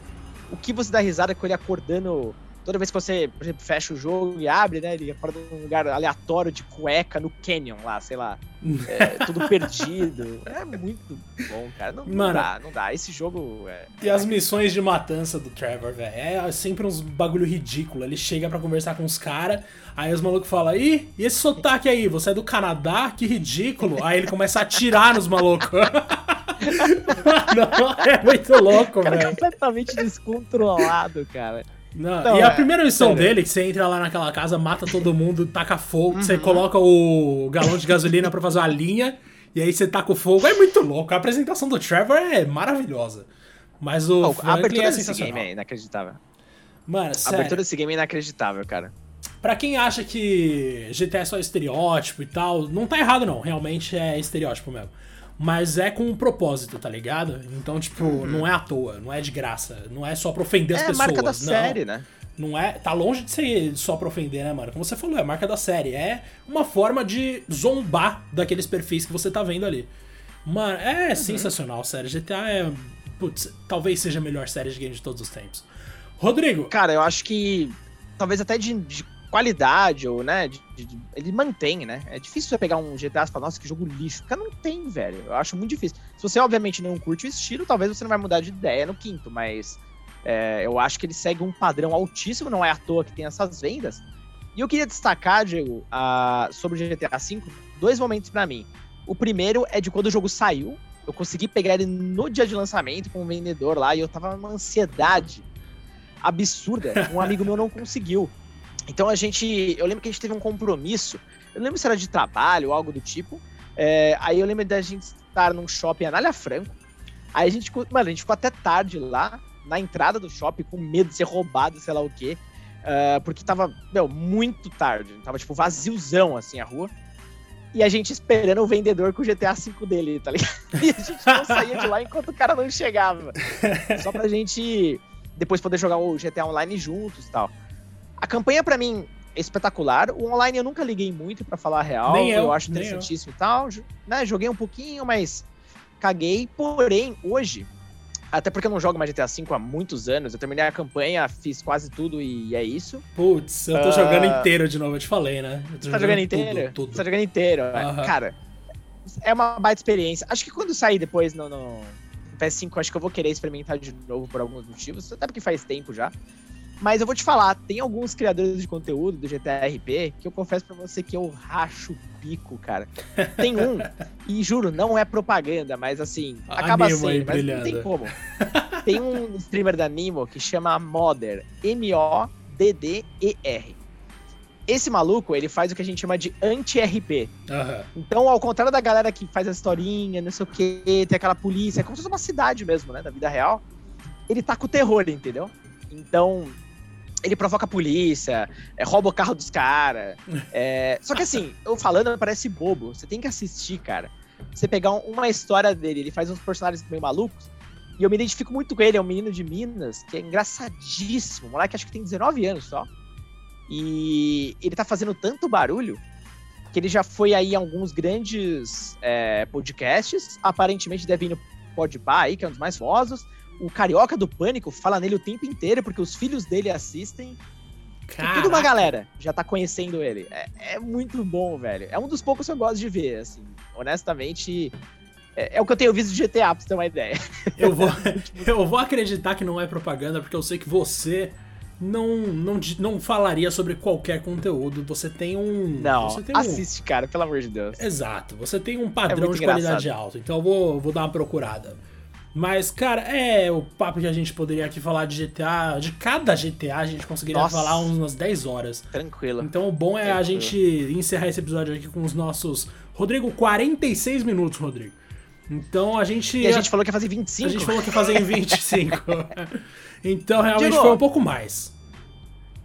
B: o que você dá risada com ele acordando toda vez que você, por exemplo, fecha o jogo e abre, né? Ele acorda num lugar aleatório de cueca no canyon lá, sei lá. É, tudo perdido. É muito bom, cara. Não, Mano, não dá, não dá. Esse jogo é.
A: E as missões de matança do Trevor, velho. É sempre uns bagulho ridículo. Ele chega para conversar com os caras, aí os malucos falam: Ih, e esse sotaque aí? Você é do Canadá? Que ridículo. Aí ele começa a atirar nos malucos. não, é muito louco, velho. É
B: completamente descontrolado, cara.
A: Não, não, e a é, primeira missão sério. dele, que você entra lá naquela casa, mata todo mundo, taca fogo, uhum. você coloca o galão de gasolina para fazer uma linha, e aí você taca o fogo. É muito louco. A apresentação do Trevor é maravilhosa. Mas o
B: oh, a abertura é desse game é inacreditável.
A: Mano,
B: sério. A abertura desse game é inacreditável, cara.
A: Pra quem acha que GTA é só estereótipo e tal, não tá errado não, realmente é estereótipo mesmo mas é com um propósito, tá ligado? Então, tipo, uhum. não é à toa, não é de graça, não é só pra ofender é as pessoas. É marca da não.
B: série, né?
A: Não é, tá longe de ser só pra ofender, né, mano? Como você falou, é marca da série. É uma forma de zombar daqueles perfis que você tá vendo ali. Mano, é uhum. sensacional, sério. GTA é. Putz, talvez seja a melhor série de game de todos os tempos. Rodrigo.
B: Cara, eu acho que. Talvez até de, de qualidade, ou, né, de, de, ele mantém, né? É difícil você pegar um GTA e falar, nossa, que jogo lixo. Cara, não tem, velho. Eu acho muito difícil. Se você, obviamente, não curte o estilo, talvez você não vai mudar de ideia no quinto, mas é, eu acho que ele segue um padrão altíssimo, não é à toa que tem essas vendas. E eu queria destacar, Diego, uh, sobre o GTA V, dois momentos para mim. O primeiro é de quando o jogo saiu, eu consegui pegar ele no dia de lançamento com um vendedor lá e eu tava numa ansiedade absurda. Um amigo meu não conseguiu. Então a gente. Eu lembro que a gente teve um compromisso. Eu lembro se era de trabalho ou algo do tipo. É, aí eu lembro da gente estar num shopping Anália Franco. Aí a gente, mano, a gente ficou até tarde lá, na entrada do shopping, com medo de ser roubado, sei lá o quê. Uh, porque tava, meu, muito tarde. Tava, tipo, vaziozão, assim, a rua. E a gente esperando o vendedor com o GTA V dele, tá ligado? E a gente não saía de lá enquanto o cara não chegava. Só pra gente depois poder jogar o GTA Online juntos e tal. A campanha, para mim, é espetacular. O online eu nunca liguei muito, para falar a real.
A: Nem eu,
B: eu acho interessantíssimo e tal. Né? Joguei um pouquinho, mas caguei. Porém, hoje, até porque eu não jogo mais GTA V há muitos anos. Eu terminei a campanha, fiz quase tudo e é isso.
A: Putz, eu tô uh... jogando inteiro de novo, eu te falei, né?
B: Você tá jogando inteiro? Tudo, tudo. Tá jogando inteiro. -huh. Cara, é uma baita experiência. Acho que quando sair depois no, no PS5, acho que eu vou querer experimentar de novo por alguns motivos, até porque faz tempo já. Mas eu vou te falar, tem alguns criadores de conteúdo do GTA RP que eu confesso para você que eu racho o bico, cara. Tem um, e juro, não é propaganda, mas assim, acaba sendo, mas brilhando. não tem como. Tem um streamer da Nimo que chama Modder, M-O-D-D-E-R. Esse maluco, ele faz o que a gente chama de anti-RP. Uhum. Então, ao contrário da galera que faz a historinha, não sei o quê, tem aquela polícia, é como se fosse uma cidade mesmo, né, da vida real, ele tá com o terror, entendeu? Então, ele provoca a polícia, é, rouba o carro dos caras. É... Só que assim, eu falando parece bobo. Você tem que assistir, cara. Você pegar uma história dele, ele faz uns personagens meio malucos. E eu me identifico muito com ele, é um menino de Minas, que é engraçadíssimo. O moleque acho que tem 19 anos só. E ele tá fazendo tanto barulho que ele já foi aí em alguns grandes é, podcasts. Aparentemente deve ir no Podpah aí, que é um dos mais famosos o Carioca do Pânico fala nele o tempo inteiro, porque os filhos dele assistem. Toda uma galera já tá conhecendo ele. É, é, muito bom, velho. É um dos poucos que eu gosto de ver, assim. Honestamente, é, é, o que eu tenho visto de GTA, pra você ter uma ideia.
A: Eu vou, eu vou acreditar que não é propaganda, porque eu sei que você não, não, não falaria sobre qualquer conteúdo. Você tem um.
B: Não,
A: tem
B: assiste, um... cara, pelo amor de Deus.
A: Exato. Você tem um padrão é de qualidade alto. Então eu vou, vou dar uma procurada. Mas, cara, é o papo que a gente poderia aqui falar de GTA. De cada GTA a gente conseguiria Nossa. falar umas 10 horas.
B: Tranquilo.
A: Então o bom é Tranquilo. a gente encerrar esse episódio aqui com os nossos. Rodrigo, 46 minutos, Rodrigo. Então a gente.
B: E a gente falou que ia fazer 25.
A: A gente falou que ia fazer em 25. então realmente Diego, foi um pouco mais.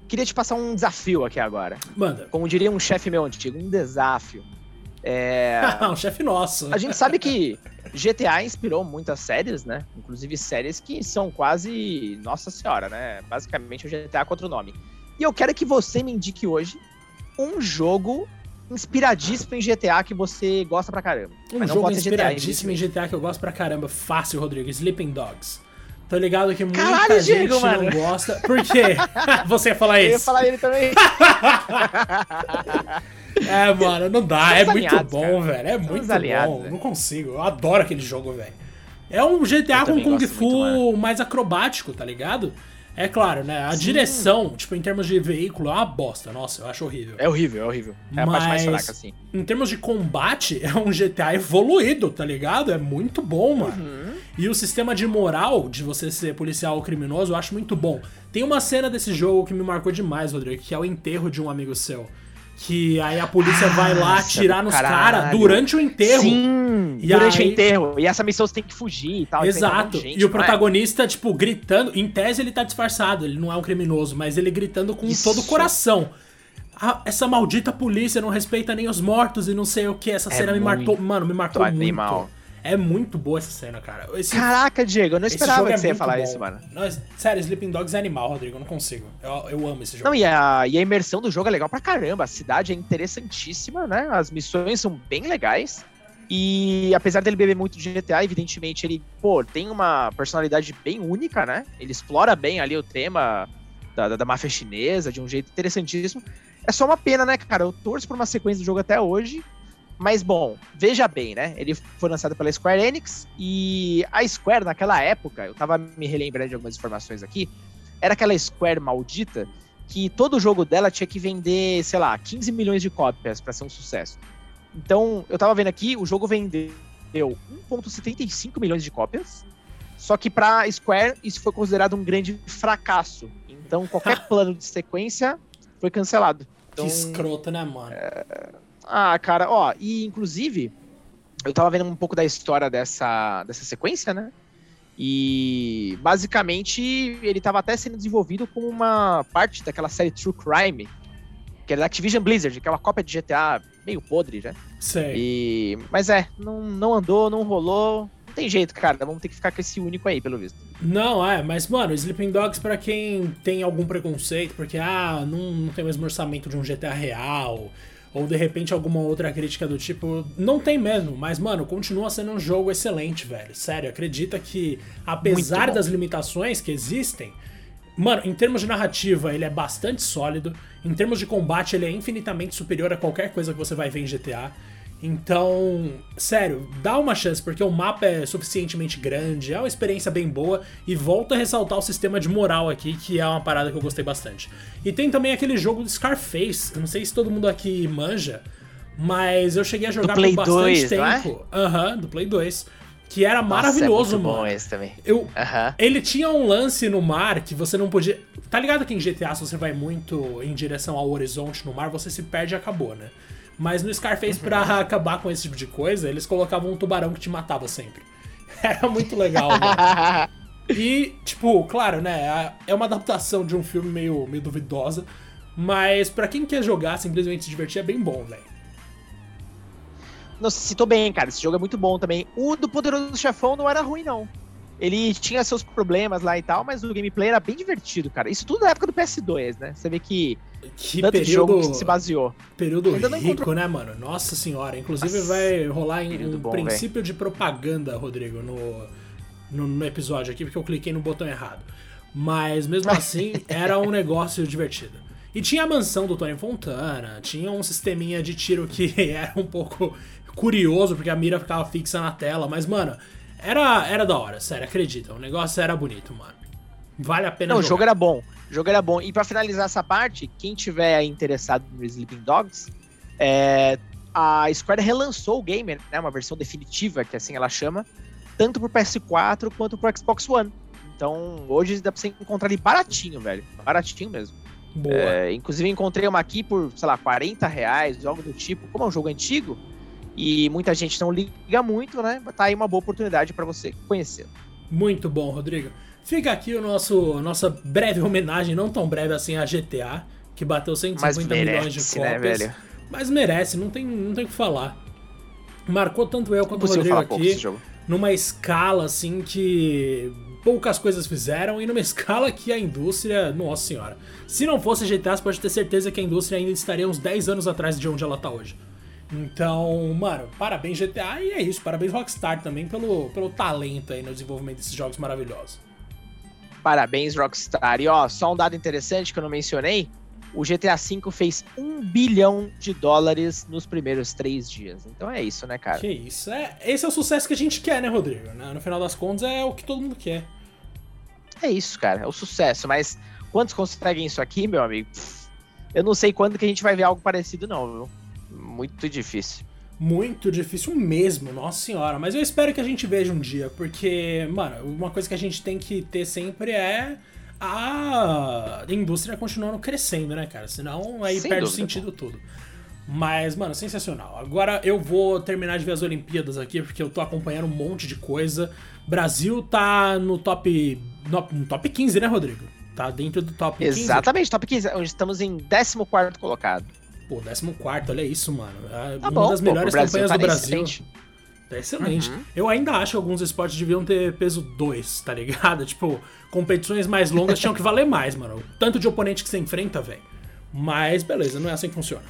B: Queria te passar um desafio aqui agora.
A: Manda.
B: Como diria um chefe meu antigo, um desafio. É...
A: um chefe nosso.
B: A gente sabe que GTA inspirou muitas séries, né? Inclusive séries que são quase. Nossa Senhora, né? Basicamente o GTA contra o nome. E eu quero que você me indique hoje um jogo inspiradíssimo em GTA que você gosta pra caramba.
A: Um jogo inspiradíssimo GTA, em GTA que eu gosto pra caramba. Fácil, Rodrigo. Sleeping Dogs. Tô ligado que muita Caralho, gente Diego, não gosta. Por quê? Você ia falar isso? Eu
B: ia falar ele também.
A: É, mano, não dá. é muito bom, cara. velho. É muito aliados, bom. Véio. Não consigo. Eu adoro aquele jogo, velho. É um GTA com Kung Fu mais acrobático, tá ligado? É claro, né? A Sim. direção, tipo, em termos de veículo, é uma bosta. Nossa, eu acho horrível.
B: É horrível, é horrível. É Mas, a parte mais fraca, assim.
A: Em termos de combate, é um GTA evoluído, tá ligado? É muito bom, mano. Uhum. E o sistema de moral de você ser policial ou criminoso, eu acho muito bom. Tem uma cena desse jogo que me marcou demais, Rodrigo, que é o enterro de um amigo seu. Que aí a polícia ah, vai lá atirar nos caras durante o enterro.
B: Sim, e durante aí... o enterro. E essa missão você tem que fugir e tal.
A: Exato. Gente, e o é? protagonista, é? tipo, gritando. Em tese ele tá disfarçado, ele não é um criminoso, mas ele gritando com Isso. todo o coração. Ah, essa maldita polícia não respeita nem os mortos e não sei o que. Essa é cena me marcou. Mano, me marcou muito. Animal. É muito boa essa cena, cara. Esse,
B: Caraca, Diego, eu não esperava que é você ia falar bom. isso, mano.
A: Não, sério, Sleeping Dogs é animal, Rodrigo, eu não consigo. Eu, eu amo esse jogo.
B: Não, e a, e a imersão do jogo é legal pra caramba. A cidade é interessantíssima, né? As missões são bem legais. E apesar dele beber muito de GTA, evidentemente ele, pô, tem uma personalidade bem única, né? Ele explora bem ali o tema da, da, da máfia chinesa de um jeito interessantíssimo. É só uma pena, né, cara? Eu torço por uma sequência do jogo até hoje. Mas bom, veja bem, né? Ele foi lançado pela Square Enix e a Square naquela época, eu tava me relembrando de algumas informações aqui, era aquela Square maldita que todo jogo dela tinha que vender, sei lá, 15 milhões de cópias para ser um sucesso. Então, eu tava vendo aqui, o jogo vendeu 1.75 milhões de cópias, só que para Square isso foi considerado um grande fracasso. Então, qualquer plano de sequência foi cancelado.
A: Então, que escroto, né, mano? É...
B: Ah, cara, ó, e inclusive, eu tava vendo um pouco da história dessa, dessa sequência, né? E basicamente ele tava até sendo desenvolvido como uma parte daquela série True Crime, que era da Activision Blizzard, que é uma cópia de GTA meio podre, né?
A: Sei.
B: E... Mas é, não, não andou, não rolou. Não tem jeito, cara. Vamos ter que ficar com esse único aí, pelo visto.
A: Não, é, mas, mano, Sleeping Dogs, para quem tem algum preconceito, porque, ah, não, não tem o mesmo orçamento de um GTA real, ou de repente alguma outra crítica do tipo, não tem mesmo, mas, mano, continua sendo um jogo excelente, velho. Sério, acredita que, apesar das limitações que existem, Mano, em termos de narrativa, ele é bastante sólido. Em termos de combate, ele é infinitamente superior a qualquer coisa que você vai ver em GTA. Então, sério, dá uma chance, porque o mapa é suficientemente grande, é uma experiência bem boa, e volto a ressaltar o sistema de moral aqui, que é uma parada que eu gostei bastante. E tem também aquele jogo do Scarface, não sei se todo mundo aqui manja, mas eu cheguei a jogar por bastante 2, é? tempo. Aham, é? uhum, do Play 2. Que era Nossa, maravilhoso, é muito mano. Bom
B: esse também.
A: Eu, uhum. Ele tinha um lance no mar que você não podia. Tá ligado que em GTA, se você vai muito em direção ao horizonte no mar, você se perde e acabou, né? Mas no Scarface, uhum. pra acabar com esse tipo de coisa, eles colocavam um tubarão que te matava sempre. Era muito legal, mano. E, tipo, claro, né? É uma adaptação de um filme meio, meio duvidosa. Mas para quem quer jogar, simplesmente se divertir, é bem bom, velho.
B: Não, citou bem, cara. Esse jogo é muito bom também. O do Poderoso Chefão não era ruim, não. Ele tinha seus problemas lá e tal, mas o gameplay era bem divertido, cara. Isso tudo na época do PS2, né? Você vê que
A: que Tanto período, jogo
B: se baseou.
A: Período Ainda rico, né, mano? Nossa senhora. Inclusive Nossa, vai rolar em um bom, princípio véio. de propaganda, Rodrigo, no, no, no, episódio aqui, porque eu cliquei no botão errado. Mas mesmo assim, era um negócio divertido. E tinha a mansão do Tony Fontana, tinha um sisteminha de tiro que era um pouco curioso, porque a mira ficava fixa na tela, mas, mano, era, era da hora, sério, acredita. O negócio era bonito, mano. Vale a pena
B: Não, jogar. o jogo era bom. O jogo era bom. E para finalizar essa parte, quem tiver interessado no Sleeping Dogs, é, a Square relançou o game, né, uma versão definitiva, que assim ela chama, tanto pro PS4 quanto pro Xbox One. Então, hoje dá pra você encontrar ele baratinho, velho. Baratinho mesmo.
A: Boa.
B: É, inclusive, encontrei uma aqui por, sei lá, 40 reais, algo do tipo. Como é um jogo antigo, e muita gente não liga muito, né? Tá aí uma boa oportunidade para você conhecer.
A: Muito bom, Rodrigo. Fica aqui o nosso nossa breve homenagem, não tão breve assim, a GTA, que bateu 150 merece, milhões de cópias. Né, mas merece, não tem, não tem o que falar. Marcou tanto eu quanto o Rodrigo aqui numa escala assim que poucas coisas fizeram e numa escala que a indústria, nossa senhora. Se não fosse GTA, você pode ter certeza que a indústria ainda estaria uns 10 anos atrás de onde ela tá hoje. Então, mano, parabéns GTA e é isso. Parabéns Rockstar também pelo, pelo talento aí no desenvolvimento desses jogos maravilhosos.
B: Parabéns Rockstar. E ó, só um dado interessante que eu não mencionei. O GTA V fez um bilhão de dólares nos primeiros três dias. Então é isso, né, cara?
A: Que isso. É, esse é o sucesso que a gente quer, né, Rodrigo? No final das contas, é o que todo mundo quer.
B: É isso, cara. É o sucesso. Mas quantos conseguem isso aqui, meu amigo? Eu não sei quando que a gente vai ver algo parecido, não, viu? muito difícil.
A: Muito difícil mesmo, nossa senhora. Mas eu espero que a gente veja um dia, porque, mano, uma coisa que a gente tem que ter sempre é a indústria continuando crescendo, né, cara? Senão aí Sem perde o sentido tudo. Mas, mano, sensacional. Agora eu vou terminar de ver as Olimpíadas aqui, porque eu tô acompanhando um monte de coisa. Brasil tá no top. No, top 15, né, Rodrigo? Tá dentro do top
B: 15. Exatamente, top 15. Estamos em 14 colocado.
A: Pô, 14, olha isso, mano. É tá uma bom, das melhores pô, campanhas tá do Brasil. Excelente. Tá excelente. Uhum. Eu ainda acho que alguns esportes deviam ter peso 2, tá ligado? Tipo, competições mais longas tinham que valer mais, mano. Tanto de oponente que você enfrenta, velho. Mas beleza, não é assim que funciona.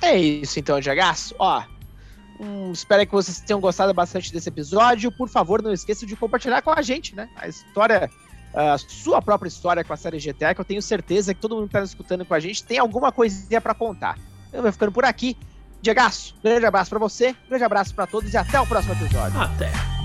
B: É isso então, Jagaço. Ó, hum, espero que vocês tenham gostado bastante desse episódio. Por favor, não esqueçam de compartilhar com a gente, né? A história a sua própria história com a série GTA, que eu tenho certeza que todo mundo que está escutando com a gente tem alguma coisinha para contar. Eu vou ficando por aqui. Diegaço, grande abraço para você, grande abraço para todos e até o próximo episódio.
A: Até.